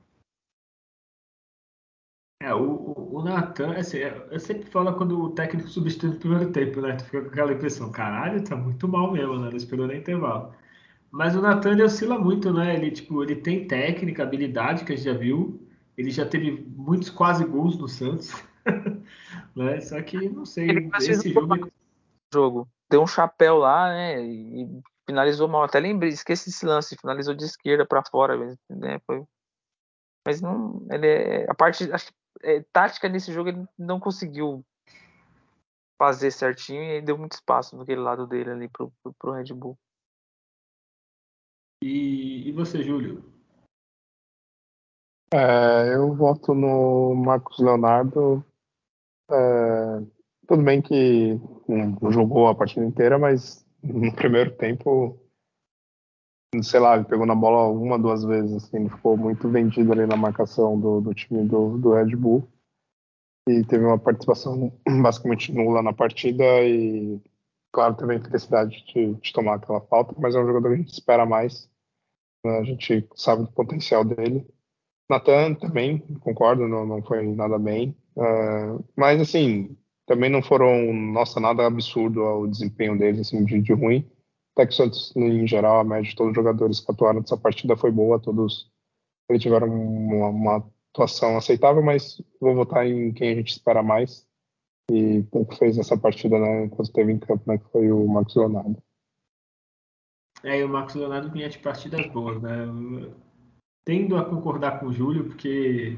É, o, o Natan, assim, é, eu sempre falo quando o técnico substitui no primeiro tempo, né? Tu fica com aquela impressão, caralho, tá muito mal mesmo, né? Não esperou nem intervalo. Mas o Natan, ele oscila muito, né? Ele, tipo, ele tem técnica, habilidade, que a gente já viu. Ele já teve muitos quase gols no Santos. Né? Só que, não sei, esse jogo... jogo. deu um chapéu lá, né? E finalizou mal. Até lembrei, esqueci esse lance, finalizou de esquerda para fora, né? Foi... Mas não, ele é, a parte acho, é, tática nesse jogo ele não conseguiu fazer certinho e deu muito espaço naquele lado dele ali pro, pro, pro Red Bull. E, e você, Júlio? É, eu voto no Marcos Leonardo. É, tudo bem que não jogou a partida inteira, mas no primeiro tempo, sei lá, ele pegou na bola uma, duas vezes, assim, ele ficou muito vendido ali na marcação do, do time do, do Red Bull. E teve uma participação basicamente nula na partida e, claro, teve a infelicidade de, de tomar aquela falta, mas é um jogador que a gente espera mais. Né? A gente sabe do potencial dele. Natan também, concordo, não, não foi nada bem. Uh, mas, assim, também não foram, nossa, nada absurdo o desempenho deles, assim, de, de ruim. Até que Santos, em geral, a média de todos os jogadores que atuaram nessa partida foi boa, todos eles tiveram uma, uma atuação aceitável, mas vou votar em quem a gente espera mais. E pouco fez nessa partida, né, enquanto em campo, né, que foi o Marcos Leonardo. É, e o Marcos Leonardo vinha de partidas boas, né? tendo a concordar com o Júlio, porque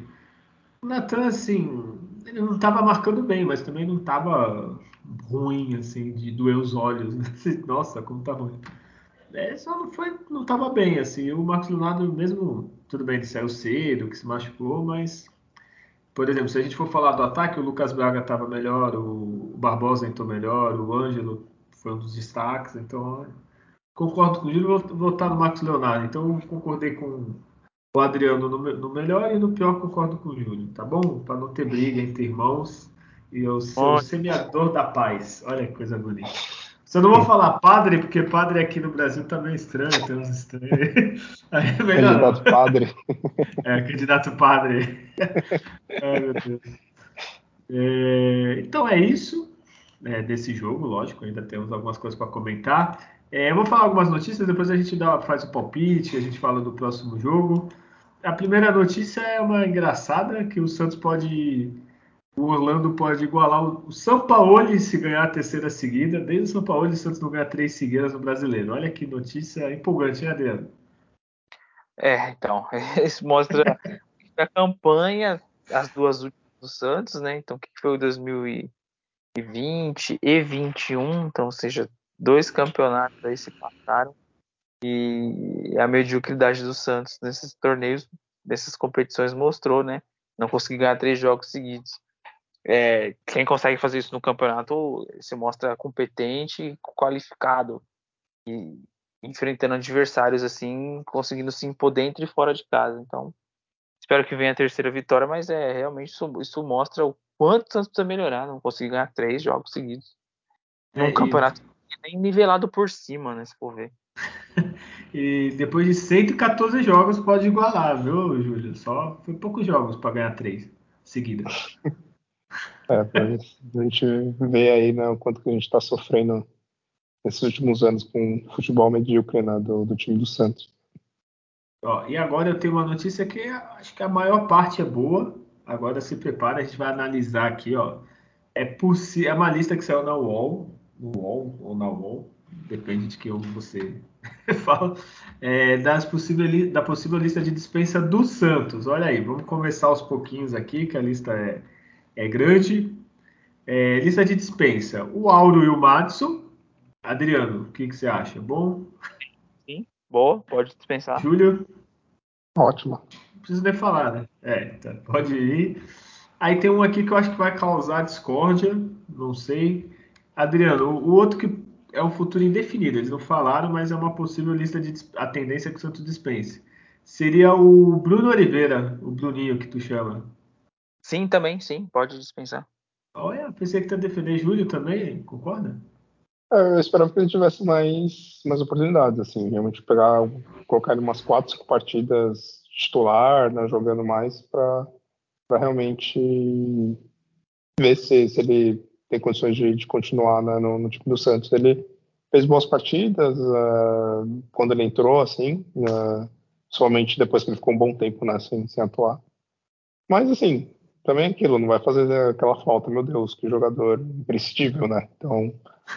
o Natan, assim, ele não estava marcando bem, mas também não estava ruim, assim, de doer os olhos. Né? Nossa, como tá ruim. É, só não foi, não estava bem, assim. O Marcos Leonardo, mesmo, tudo bem, ele saiu cedo, que se machucou, mas, por exemplo, se a gente for falar do ataque, o Lucas Braga estava melhor, o Barbosa entrou melhor, o Ângelo foi um dos destaques, então concordo com o Júlio, vou votar no Marcos Leonardo. Então, concordei com o Adriano no, no, melhor e no pior concordo com o Júlio, tá bom? Para não ter briga entre irmãos e eu sou o semeador da paz. Olha que coisa bonita. Só não vou falar padre, porque padre aqui no Brasil tá meio estranho, tem uns estranhos. Aí é melhor candidato padre. É, candidato padre. Ai, meu Deus. É, então é isso é, desse jogo, lógico, ainda temos algumas coisas para comentar. É, eu vou falar algumas notícias, depois a gente dá, faz o palpite, a gente fala do próximo jogo. A primeira notícia é uma engraçada, que o Santos pode. O Orlando pode igualar o São Paulo se ganhar a terceira seguida. Desde o São Paulo, o Santos não ganha três seguidas no brasileiro. Olha que notícia empolgante, hein, Adriano? É, então, isso mostra a campanha, as duas últimas do Santos, né? Então, o que foi o 2020 e 21, então, ou seja, dois campeonatos aí se passaram e a mediocridade do Santos nesses torneios, nessas competições mostrou, né? Não conseguir ganhar três jogos seguidos. É, quem consegue fazer isso no campeonato se mostra competente, qualificado e enfrentando adversários assim, conseguindo se impor dentro e fora de casa. Então, espero que venha a terceira vitória, mas é realmente isso, isso mostra o quanto o Santos precisa melhorar, não conseguir ganhar três jogos seguidos. Num é, campeonato nem nivelado por cima, né? Se for ver. e depois de 114 jogos pode igualar, viu, Júlio? Só foi poucos jogos para ganhar três seguidas. É, a gente vê aí né, o quanto que a gente está sofrendo nesses últimos anos com o futebol medíocre né, do, do time do Santos. Ó, e agora eu tenho uma notícia que acho que a maior parte é boa. Agora se prepara, a gente vai analisar aqui, ó. É, é uma lista que saiu na UOL, no UOL ou na UOL, depende de que você fala, é, das possível, da possível lista de dispensa do Santos. Olha aí, vamos começar aos pouquinhos aqui, que a lista é, é grande. É, lista de dispensa: o Auro e o Madison. Adriano, o que, que você acha? Bom? Sim, boa, pode dispensar. Júlio? Ótimo. Não preciso nem falar, né? É, tá, pode ir. Aí tem um aqui que eu acho que vai causar discórdia, não sei. Adriano, o outro que é um futuro indefinido, eles não falaram, mas é uma possível lista de a tendência que o Santos dispense. Seria o Bruno Oliveira, o Bruninho que tu chama. Sim, também, sim, pode dispensar. Olha, pensei que tu ia defender Júlio também, concorda? É, eu esperava que ele tivesse mais, mais oportunidades, assim, realmente pegar, colocar ele umas 4, 5 partidas titular, né, jogando mais para realmente ver se, se ele tem condições de, de continuar né, no, no, time do Santos. Ele fez boas partidas uh, quando ele entrou, assim, uh, somente depois que ele ficou um bom tempo né, sem, sem atuar. Mas, assim, também é aquilo, não vai fazer aquela falta, meu Deus, que jogador imprescindível, né? Então,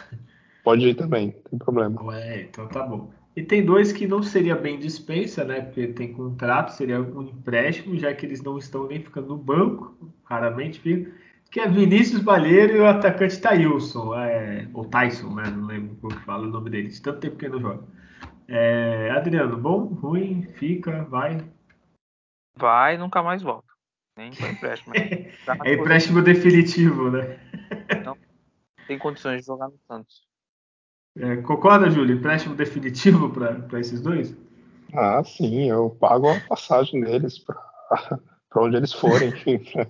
pode ir também, não tem problema. Ué, então tá bom. E tem dois que não seria bem dispensa, né? Porque tem contrato, seria um empréstimo, já que eles não estão nem ficando no banco, raramente ficam, que é Vinícius Balheiro e o atacante Thailson, é, ou Tyson, né? Não lembro como que fala o nome dele, de tanto tempo que ele não joga. É, Adriano, bom, ruim, fica, vai. Vai nunca mais volta. Nem para empréstimo. Tá é empréstimo definitivo, né? Não tem condições de jogar no Santos. É, concorda, Júlio? Empréstimo definitivo para esses dois? Ah, sim, eu pago a passagem deles para onde eles forem, enfim,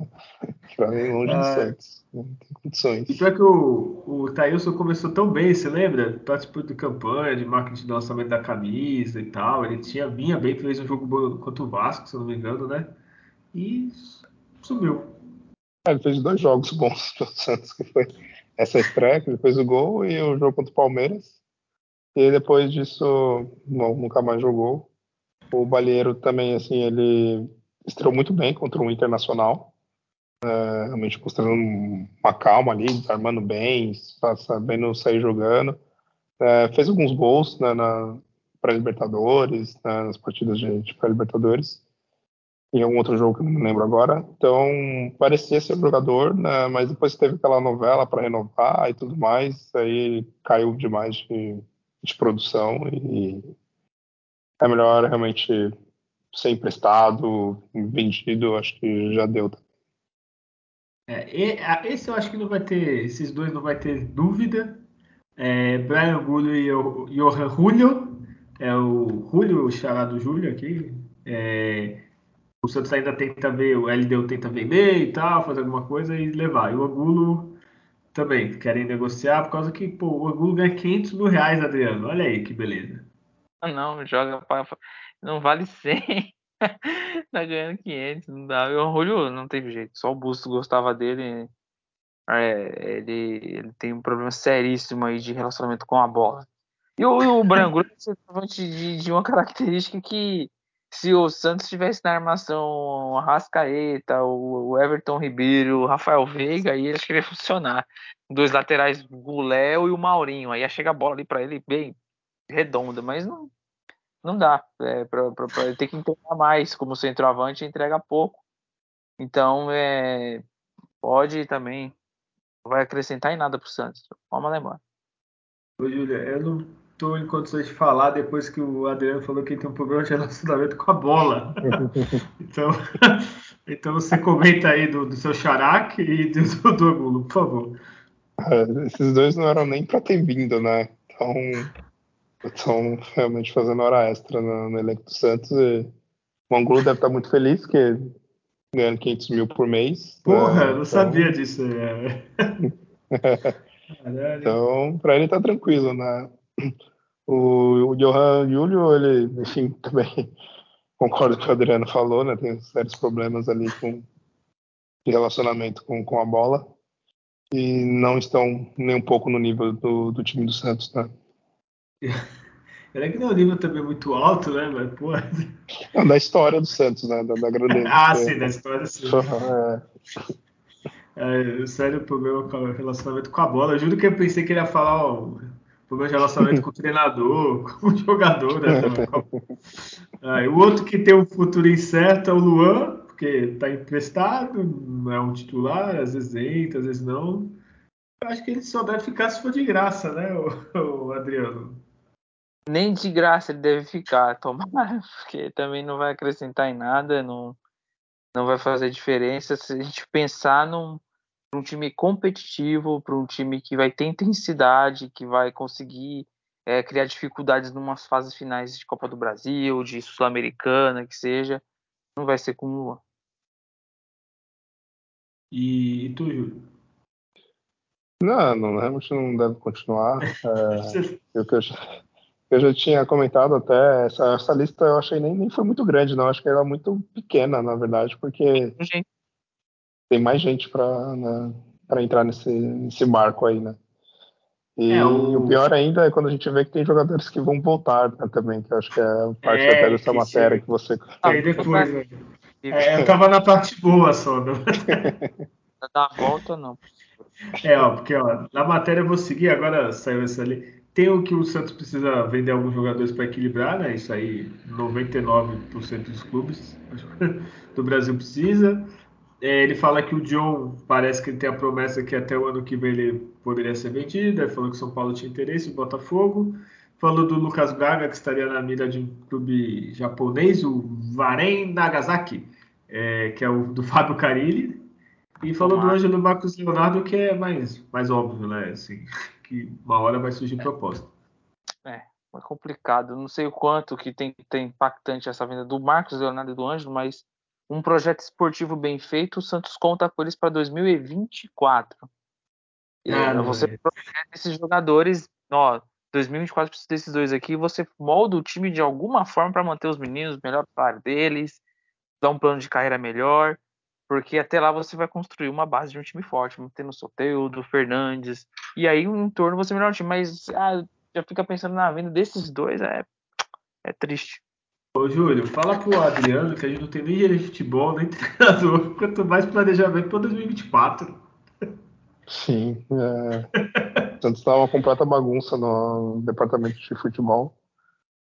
para longe ah, de Santos. Não tem condições. E pior que o, o Thailson começou tão bem, você lembra? Participou de campanha, de marketing de lançamento da camisa e tal. Ele tinha, vinha bem, fez um jogo bom contra o Vasco, se eu não me engano, né? E sumiu. É, ele fez dois jogos bons para o Santos, que foi essa estreia, que ele fez o gol, e o jogo contra o Palmeiras. E depois disso, não, nunca mais jogou. O Balheiro também, assim, ele estreou muito bem contra o Internacional. É, realmente mostrando uma calma ali, desarmando bem, sabendo sair jogando. É, fez alguns gols né, na pré-Libertadores, né, nas partidas de, de pré-Libertadores em algum outro jogo que não me lembro agora. Então, parecia ser jogador, né, mas depois teve aquela novela para renovar e tudo mais, aí caiu demais de, de produção e é melhor realmente ser emprestado, vendido, acho que já deu. É, esse eu acho que não vai ter, esses dois não vai ter dúvida. É, Brian Gullo e o Johan Julio, é o Julio, o xará do Júlio aqui, é, o Santos ainda tenta ver, o LDU tenta vender e tal, fazer alguma coisa e levar. E o Angulo também querem negociar por causa que pô, o Angulo ganha 500 mil reais, Adriano. Olha aí que beleza. Ah, não, joga para não vale 100. tá ganhando 500, não dá. E o Angulo não teve jeito, só o Busto gostava dele. É, ele, ele tem um problema seríssimo aí de relacionamento com a bola. E o, o Branco é de, de uma característica que se o Santos tivesse na armação Rascaeta, o Everton Ribeiro, o Rafael Veiga, aí acho que ia funcionar. Dois laterais, o Léo e o Maurinho. Aí ia chegar a bola ali para ele bem redonda, mas não, não dá. É, para ele ter que entregar mais. Como centroavante, entrega pouco. Então, é, pode também. Não vai acrescentar em nada para o Santos. Vamos lembrar. Ô, Júlia, eu não estou em condições de falar depois que o Adriano falou que ele tem um problema de relacionamento com a bola. então, então você comenta aí do, do seu Charac e do, do Angulo, por favor. É, esses dois não eram nem para ter vindo, né? Então, estão realmente fazendo hora extra no, no elenco do Santos. E o Angulo deve estar muito feliz, porque ganhando 500 mil por mês. Porra, né? eu não então... sabia disso. É. então, para ele tá tranquilo, né? O, o Johan Júlio, ele, enfim, também concordo com o que o Adriano falou, né? Tem sérios problemas ali com relacionamento com, com a bola e não estão nem um pouco no nível do, do time do Santos, né? É que não é um nível também muito alto, né? Mas, pô... Não, da história do Santos, né? Da, da grandeza. ah, sim, da história, sim. É. É, sério problema com o relacionamento com a bola. Eu juro que eu pensei que ele ia falar, ó, problema de relacionamento com o treinador, com o jogador. Né? Aí, o outro que tem um futuro incerto é o Luan, porque está emprestado, não é um titular, às vezes entra, às vezes não. Eu acho que ele só deve ficar se for de graça, né, o, o Adriano? Nem de graça ele deve ficar, tomara, porque também não vai acrescentar em nada, não, não vai fazer diferença. Se a gente pensar num, para um time competitivo, para um time que vai ter intensidade, que vai conseguir é, criar dificuldades em umas fases finais de Copa do Brasil, de Sul-Americana, que seja, não vai ser com o Luan. E, e tu, Júlio? Não, não, realmente não deve continuar. É, eu, eu, já, eu já tinha comentado até, essa, essa lista eu achei nem, nem foi muito grande, não. Acho que era muito pequena, na verdade, porque tem mais gente para né, entrar nesse, nesse barco aí, né? E é, o... o... pior ainda é quando a gente vê que tem jogadores que vão voltar né, também, que eu acho que é parte é, até dessa que matéria que você. Aí depois, né? é, eu tava na parte boa só. Né? Da volta, não. É, ó, porque ó, na matéria eu vou seguir, agora saiu essa ali. Tem o que o Santos precisa vender alguns jogadores para equilibrar, né? Isso aí 99% dos clubes do Brasil precisa. É, ele fala que o John parece que ele tem a promessa que até o ano que vem ele poderia ser vendido. Ele falou que São Paulo tinha interesse, o Botafogo. Falou do Lucas Braga, que estaria na mira de um clube japonês, o Varen Nagasaki, é, que é o do Fábio Carilli. E falou do Ângelo Marcos Leonardo, que é mais, mais óbvio, né? Assim, que uma hora vai surgir é. proposta. É, é complicado. Não sei o quanto que tem, tem impactante essa venda do Marcos Leonardo e do Ângelo, mas um projeto esportivo bem feito, o Santos conta com eles para 2024. Ah, você é. projeta esses jogadores, ó, 2024 precisa desses dois aqui, você molda o time de alguma forma para manter os meninos, melhor par deles, dar um plano de carreira melhor, porque até lá você vai construir uma base de um time forte, mantendo o Soteudo, Fernandes, e aí em torno você melhor o time, mas ah, já fica pensando na venda desses dois, é, é triste. Ô, Júlio, fala pro Adriano que a gente não tem nem gerente de futebol, nem treinador, quanto mais planejamento para 2024. Sim, é... Santos está uma completa bagunça no departamento de futebol.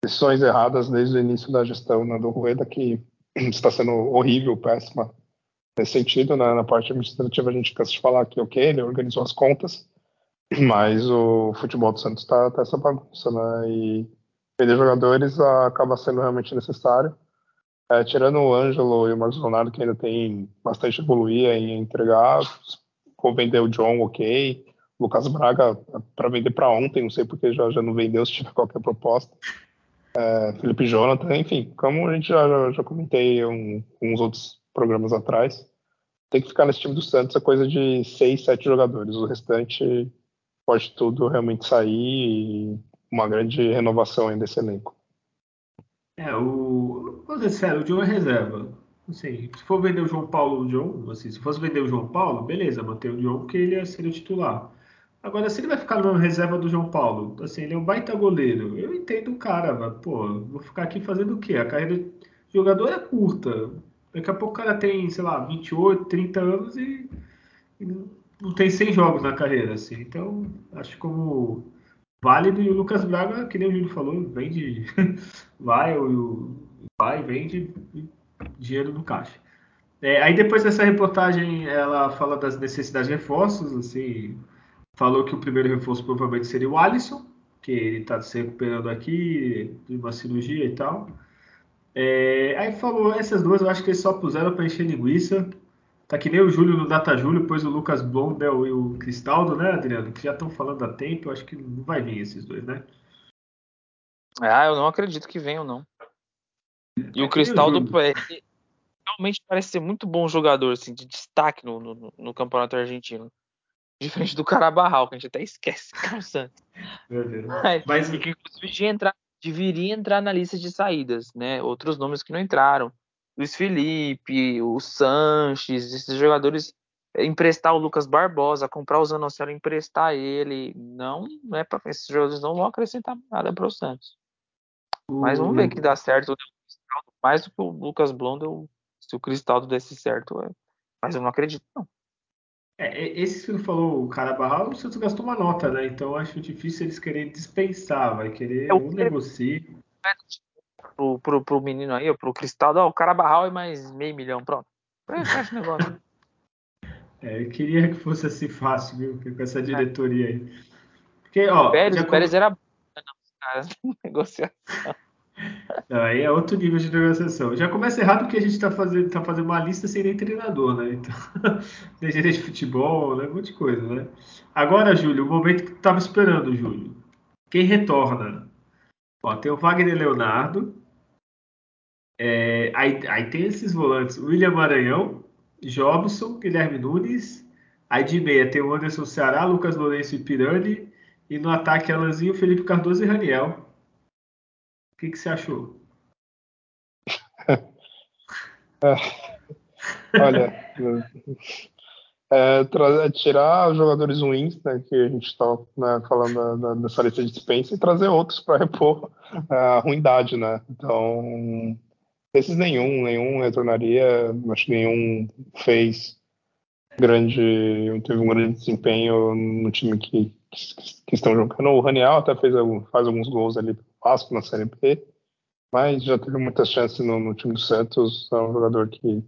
Decisões erradas desde o início da gestão né, do Rueda, que está sendo horrível, péssima nesse sentido. Né? Na parte administrativa, a gente cansa de falar que, ok, ele organizou as contas, mas o futebol do Santos está tá essa bagunça, né? E perder jogadores acaba sendo realmente necessário. É, tirando o Ângelo e o Marcos Leonardo, que ainda tem bastante evoluir e entregar, vou vender o John, ok. Lucas Braga para vender para ontem, não sei porque já, já não vendeu se tiver qualquer proposta. É, Felipe Jonathan, enfim, como a gente já, já, já comentei um, uns outros programas atrás, tem que ficar nesse time do Santos a coisa de seis, sete jogadores. O restante pode tudo realmente sair e uma grande renovação ainda desse elenco. É, o. Vou dizer sério, o John é reserva. Assim, se for vender o João Paulo, o John, assim, se fosse vender o João Paulo, beleza, manter o John, porque ele ia ser o titular. Agora, se ele vai ficar na reserva do João Paulo, assim, ele é um baita goleiro. Eu entendo o cara, mas, pô, vou ficar aqui fazendo o quê? A carreira do jogador é curta. Daqui a pouco o cara tem, sei lá, 28, 30 anos e, e não tem 100 jogos na carreira, assim. Então, acho como válido. E o Lucas Braga, que nem o Júlio falou, vende, vai, o, vai, vende dinheiro no caixa. É, aí depois dessa reportagem, ela fala das necessidades de reforços, assim, falou que o primeiro reforço provavelmente seria o Alisson, que ele está se recuperando aqui de uma cirurgia e tal. É, aí falou essas duas, eu acho que eles só puseram para encher linguiça. Tá que nem o Júlio no Data Júlio, pois o Lucas Blondel e o Cristaldo, né, Adriano? Que já estão falando há tempo, eu acho que não vai vir esses dois, né? Ah, eu não acredito que venham, não. E o Cristaldo é, realmente parece ser muito bom jogador, assim, de destaque no, no, no campeonato argentino. Diferente do Carabarral, que a gente até esquece, Carlos Santos. Mas, Mas... que inclusive entrar, deveria entrar na lista de saídas, né? Outros nomes que não entraram. Luiz Felipe, o Sanches, esses jogadores é, emprestar o Lucas Barbosa, comprar o Zanocelo, emprestar ele, não, não é para esses jogadores não vão acrescentar nada para o Santos. Mas vamos ver que dá certo mais do que o Lucas Blondel, se o Cristaldo desse certo, é. mas eu não acredito não. É, esse que você falou, o cara barral, o Santos gastou uma nota, né? Então acho difícil eles quererem dispensar, vai querer é ou negociar pro, pro, pro menino aí, pro Cristaldo, ó, o cara barral e mais meio milhão, pronto. Fecha o negócio. É, eu queria que fosse assim fácil, viu? Com essa diretoria aí. Porque, ó. Pérez, já... Pérez era. Não, cara, negociação. Aí é outro nível de negociação. Já começa errado porque a gente está fazendo, tá fazendo uma lista sem nem treinador, né? Então, tem de futebol, né? Um monte de coisa, né? Agora, Júlio, o momento que tu estava esperando, Júlio. Quem retorna? Ó, tem o Wagner Leonardo, é, aí, aí, tem esses volantes: William Maranhão, Jobson, Guilherme Nunes. Aí de meia tem o Anderson Ceará, Lucas Lourenço e Pirani. E no ataque, Alanzinho, Felipe Cardoso e Raniel. O que, que você achou? é, olha, é, é, tirar jogadores ruins, né, que a gente está né, falando da, dessa lista de dispensa, e trazer outros para repor a ruindade, né? Então, esses nenhum, nenhum retornaria, acho que nenhum fez grande, teve um grande desempenho no time que, que, que estão jogando. O Raniel até fez, faz alguns gols ali Vasco na Série B, mas já teve muitas chances no, no time do Santos. É um jogador que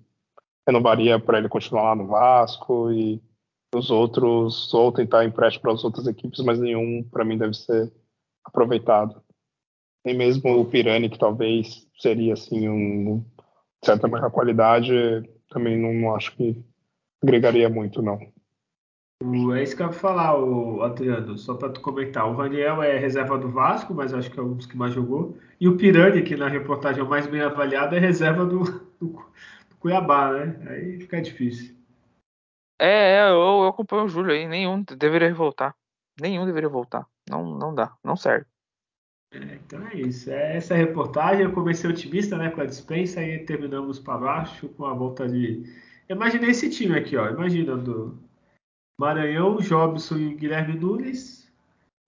renovaria para ele continuar lá no Vasco e os outros ou tentar empréstimo para as outras equipes, mas nenhum para mim deve ser aproveitado. Nem mesmo o Pirani, que talvez seria assim um certa maior qualidade, também não, não acho que agregaria muito, não. É isso que eu ia falar, o Adriano, só para tu comentar. O Raniel é reserva do Vasco, mas acho que é um dos que mais jogou. E o Pirani, que na reportagem é o mais bem avaliado, é reserva do, do, do Cuiabá, né? Aí fica difícil. É, é, eu, eu acompanho o Júlio aí. Nenhum deveria voltar. Nenhum deveria voltar. Não, não dá, não serve. É, então é isso. É essa reportagem. Eu comecei otimista né, com a dispensa e terminamos para baixo com a volta de. Imaginei esse time aqui, ó. Imagina do Maranhão, Jobson e Guilherme Nunes,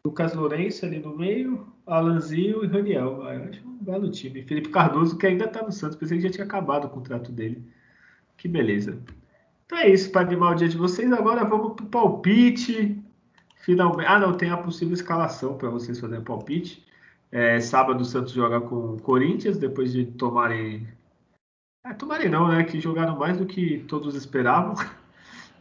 Lucas Lourenço ali no meio, Alanzinho e Raniel. Eu acho um belo time. Felipe Cardoso, que ainda está no Santos, pensei que já tinha acabado o contrato dele. Que beleza. Então é isso para animar o dia de vocês. Agora vamos para o palpite. Finalmente. Ah, não, tem a possível escalação para vocês fazerem palpite. É, sábado o Santos joga com o Corinthians, depois de tomarem. É, tomarem não, né? Que jogaram mais do que todos esperavam.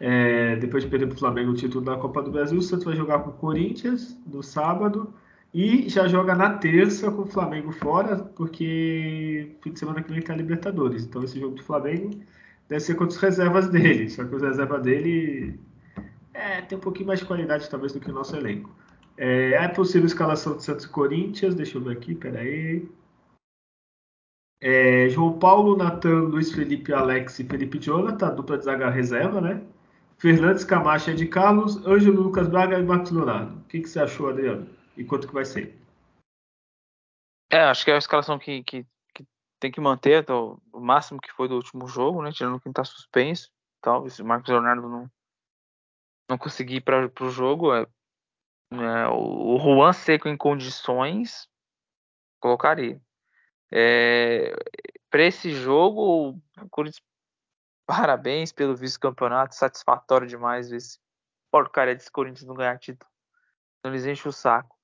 É, depois de perder para o Flamengo o título da Copa do Brasil, o Santos vai jogar com o Corinthians no sábado e já joga na terça com o Flamengo fora, porque fim de semana que vem a Libertadores. Então esse jogo do Flamengo deve ser contra as reservas dele. Só que os reservas dele é, tem um pouquinho mais de qualidade talvez do que o nosso elenco. É, é possível escalação de Santos e Corinthians, deixa eu ver aqui, peraí. É, João Paulo, Natan, Luiz Felipe, Alex e Felipe Jonathan, dupla de zaga reserva, né? Fernandes Camacho é de Carlos, Ângelo Lucas Braga e Marcos Leonardo. O que, que você achou, Adriano? E quanto que vai ser? É, acho que é a escalação que, que, que tem que manter do, o máximo que foi do último jogo, né? Tirando quem tá suspenso. Talvez o Marcos Leonardo não, não conseguir ir para o jogo. É, é, o Juan Seco em condições, colocaria. É, para esse jogo, o Corinthians Parabéns pelo vice-campeonato, satisfatório demais esse porcaria desse Corinthians não ganhar título. Não eles enchem o saco.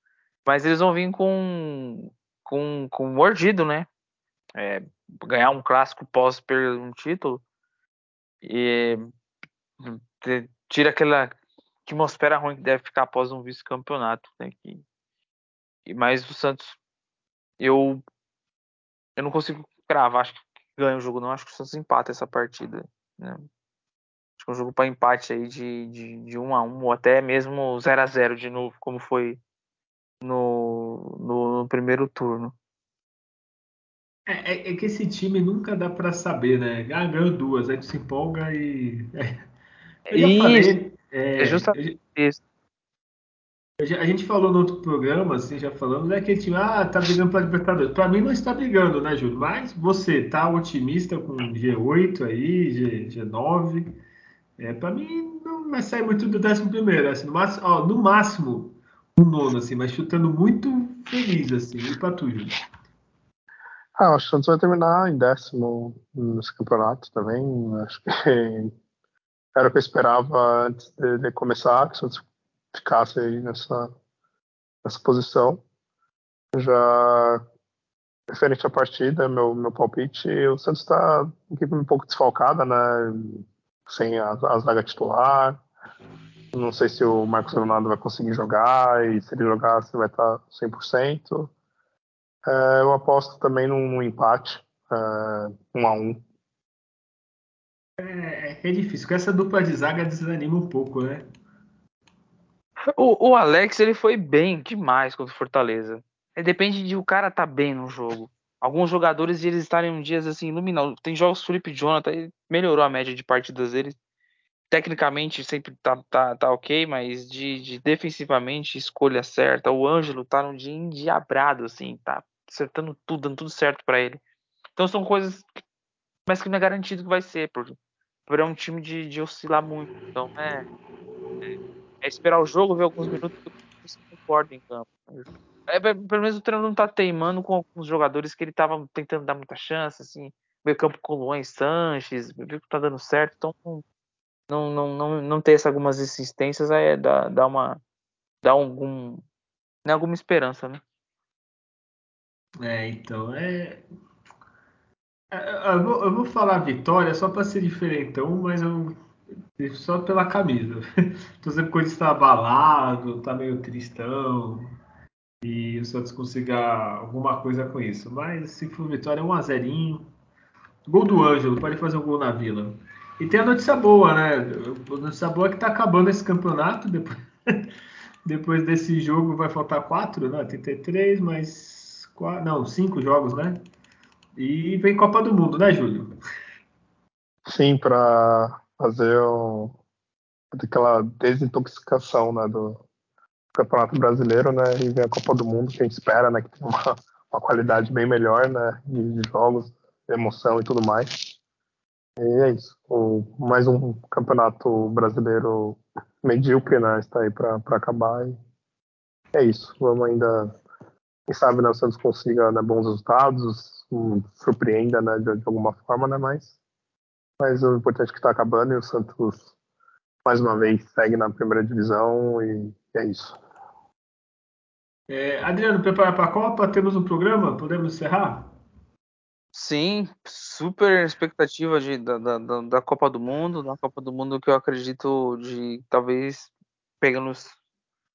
Mas eles vão vir com com, com mordido, né? É, ganhar um clássico pós perder um título e tira aquela atmosfera ruim que deve ficar após um vice-campeonato, né? E mais o Santos, eu eu não consigo cravar, acho que ganha o jogo não, acho que o Santos empata essa partida. Né? Acho que é um jogo para empate aí de, de, de 1 a 1 ou até mesmo 0 a 0 de novo, como foi no, no, no primeiro turno. É, é, é, que esse time nunca dá para saber, né? Ah, ganhou duas, aí tu se empolga e. Eu já falei. É, é justamente eu, isso. A gente falou no outro programa, assim, já falamos, é que time, ah, tá brigando para Libertadores. Para mim não está brigando, né, Júlio? Mas você tá otimista com G8 aí, G, G9. É, para mim não vai sair muito do 11 primeiro, assim, no máximo, ó, no máximo um nono, assim, mas chutando muito feliz, assim. E para tu, Júlio? Ah, acho que o Santos vai terminar em décimo nesse campeonato também. Acho que era o que eu esperava antes de, de começar, que o Santos ficasse aí nessa, nessa posição. Já referente à partida, meu, meu palpite, o Santos está um pouco desfalcada, né? Sem a, a zaga titular. Não sei se o Marcos Leonardo vai conseguir jogar e se ele jogar, se vai estar 100%. É, eu aposto também num, num empate, é, um a um. É, é difícil. Com essa dupla de zaga desanima um pouco, né? O, o, Alex ele foi bem demais contra o Fortaleza. É, depende de o cara tá bem no jogo. Alguns jogadores eles estarem um dias assim iluminados. Tem jogos Felipe Jonathan, ele melhorou a média de partidas dele. Tecnicamente sempre tá, tá, tá ok, mas de, de defensivamente, escolha certa. O Ângelo tá num dia endiabrado, assim, tá acertando tudo, dando tudo certo para ele. Então são coisas, mas que não é garantido que vai ser, porque é um time de, de oscilar muito. Então é, é é esperar o jogo, ver alguns minutos e se concorda em campo. É, pelo menos o treinador não tá teimando com alguns jogadores que ele tava tentando dar muita chance, assim, meio campo com Luan e Sanches, viu que tá dando certo, então não, não, não, não ter essas algumas insistências é dá, dá uma dá algum né, alguma esperança, né? É, então é. é eu vou, eu vou falar vitória só para ser diferentão, mas eu só pela camisa. Tô sempre quando está abalado, tá meio tristão e o Santos consiga alguma coisa com isso. Mas se for vitória, é um a zerinho. Gol do Ângelo, pode fazer um gol na Vila. E tem a notícia boa, né? A notícia boa é que tá acabando esse campeonato. Depois, depois desse jogo vai faltar quatro, né? 33, mais quatro, não, cinco jogos, né? E vem Copa do Mundo, né, Júlio? Sim, para fazer um, aquela desintoxicação né, do Campeonato Brasileiro, né? E vem a Copa do Mundo, que a gente espera, né? Que tem uma, uma qualidade bem melhor, né? De, de jogos, emoção e tudo mais. E é isso. O, mais um campeonato brasileiro medíocre, né? Está aí para acabar. E é isso. Vamos ainda. Quem sabe né, o Santos consiga né, bons resultados, um, surpreenda né, de, de, alguma forma, né? Mas, mas o importante é que está acabando e o Santos, mais uma vez, segue na primeira divisão e é isso. É, Adriano, preparar para a Copa? Temos um programa? Podemos encerrar? Sim, super expectativa de, da, da, da Copa do Mundo, da Copa do Mundo que eu acredito de talvez pegando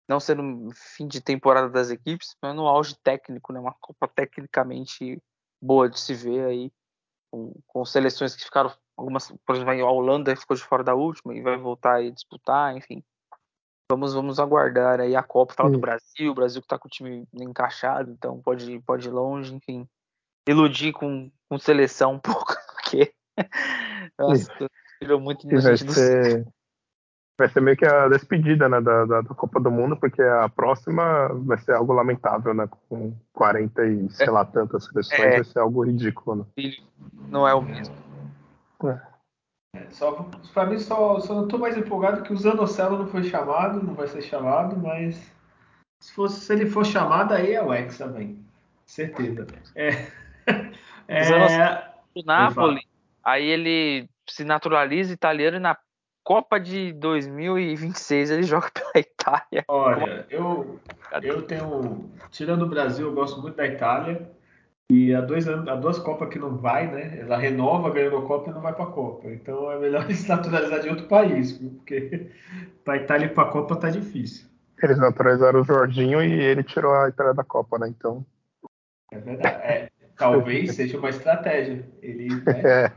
não ser no fim de temporada das equipes, mas no auge técnico, né? Uma Copa tecnicamente boa de se ver aí, com, com seleções que ficaram algumas, por exemplo, a Holanda ficou de fora da última e vai voltar e disputar, enfim. Vamos, vamos aguardar aí a Copa, do Brasil, o Brasil que está com o time encaixado, então pode, pode ir longe, enfim iludir com, com seleção um pouco, porque nossa, virou muito vai ser, vai ser meio que a despedida né, da, da, da, Copa do Mundo, porque a próxima vai ser algo lamentável, né? Com 40 e sei é. lá tantas seleções, é. vai ser algo ridículo. Né? Não é o mesmo. É. Só, para mim, só, só não estou mais empolgado que o Zanocelo não foi chamado, não vai ser chamado, mas se, fosse, se ele for chamado, aí é o Ex também. Certeza. É. é... O Napoli, aí ele se naturaliza italiano e na Copa de 2026 ele joga pela Itália. Olha, eu, eu tenho. Tirando o Brasil, eu gosto muito da Itália. E há, dois anos, há duas Copas que não vai, né? Ela renova ganhando a Copa e não vai para a Copa. Então é melhor se naturalizar de outro país, porque para Itália ir para a Copa tá difícil. Eles naturalizaram o Jorginho e ele tirou a Itália da Copa, né? Então. É verdade. É, Talvez seja uma estratégia. Ele, né,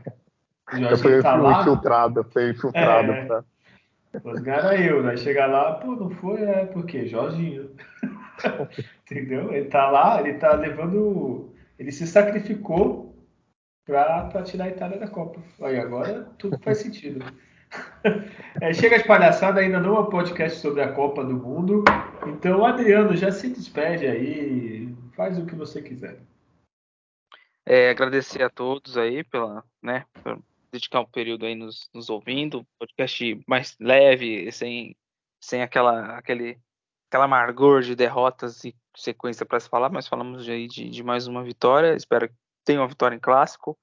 é. foi tá lá, infiltrado, foi infiltrado. É, pra... Os eu, né? Chegar lá, pô, não foi, é porque Jorginho. Entendeu? Ele tá lá, ele tá levando. Ele se sacrificou para tirar a Itália da Copa. Aí agora tudo faz sentido. É, chega de palhaçada, ainda não é um podcast sobre a Copa do Mundo. Então, Adriano, já se despede aí, faz o que você quiser. É, agradecer a todos aí pela, né, por dedicar um período aí nos, nos ouvindo, podcast mais leve, sem, sem aquela, aquele, aquela amargor de derrotas e sequência para se falar, mas falamos aí de, de mais uma vitória, espero que tenha uma vitória em clássico.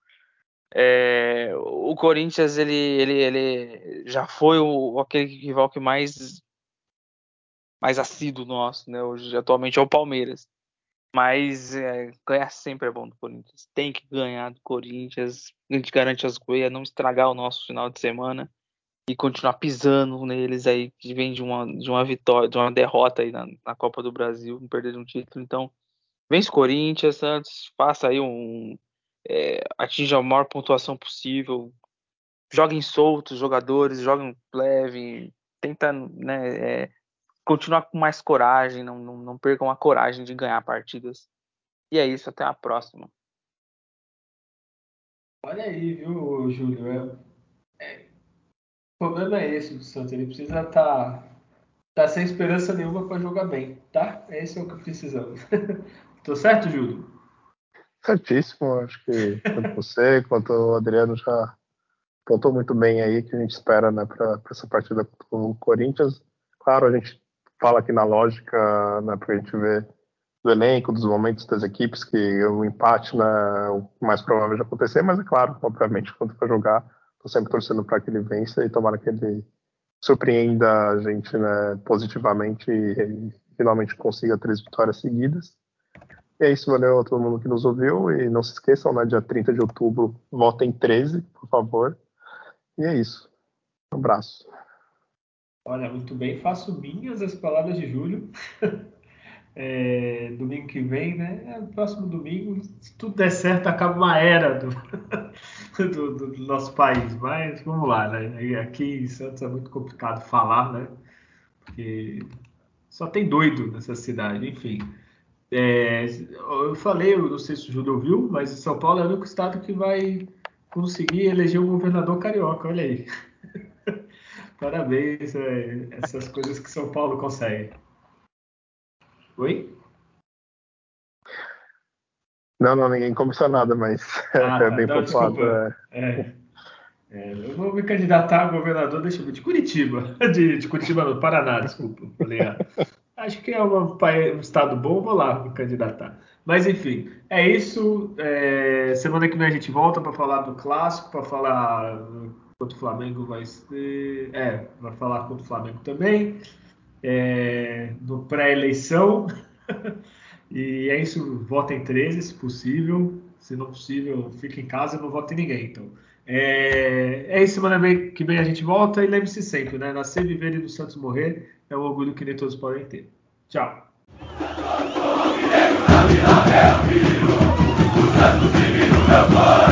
É, o Corinthians ele, ele, ele já foi o, aquele rival que mais mais assíduo nosso, né? Hoje atualmente é o Palmeiras. Mas é, ganhar sempre é bom do Corinthians. Tem que ganhar do Corinthians. A gente garante as coisas, não estragar o nosso final de semana e continuar pisando neles aí, que vem de uma, de uma vitória, de uma derrota aí na, na Copa do Brasil, não perder um título. Então, vence Corinthians, Santos, faça aí um. É, atinja a maior pontuação possível. Joguem soltos jogadores, joguem leve, tenta né, é, continuar com mais coragem, não, não, não percam a coragem de ganhar partidas. E é isso, até a próxima. Olha aí, viu, Júlio? É, problema é esse do Santos, ele precisa estar tá, tá sem esperança nenhuma para jogar bem, tá? Esse é o que precisamos. Tô certo, Júlio? Certíssimo, acho que tanto você quanto o Adriano já pontou muito bem aí que a gente espera né, para essa partida com o Corinthians. Claro, a gente fala aqui na lógica, né, porque a gente vê do elenco, dos momentos das equipes, que o empate né, é o mais provável de acontecer, mas é claro, obviamente, quando for jogar, Tô sempre torcendo para que ele vença e tomara que ele surpreenda a gente né, positivamente e, finalmente consiga três vitórias seguidas. E é isso, valeu a todo mundo que nos ouviu. E não se esqueçam, né, dia 30 de outubro, votem 13, por favor. E é isso. Um abraço. Olha, muito bem, faço minhas as palavras de Júlio. É, domingo que vem, né? É, próximo domingo, se tudo der certo, acaba uma era do, do, do, nosso país. Mas vamos lá, né? Aqui em Santos é muito complicado falar, né? Porque só tem doido nessa cidade, enfim. É, eu falei, eu não sei se o Júlio ouviu, mas São Paulo é o único estado que vai conseguir eleger um governador carioca, olha aí. Parabéns, é, essas coisas que São Paulo consegue. Oi? Não, não, ninguém começou nada, mas ah, é bem não, populado. É. é. É, eu vou me candidatar a governador, deixa eu ver, de Curitiba. De, de Curitiba, no Paraná, desculpa. Falei, acho que é um, um, estado bom, vou lá me candidatar. Mas enfim, é isso. É, semana que vem a gente volta para falar do clássico, para falar quanto o Flamengo vai ser. É, vai falar contra o Flamengo também. É, no pré-eleição. E é isso, votem em 13, se possível. Se não possível, fique em casa e não vote em ninguém. Então, é, é isso, semana que vem a gente volta. E lembre-se sempre, né? Nascer, viver e do Santos morrer é um orgulho que nem todos podem ter. Tchau. Santos meu pai.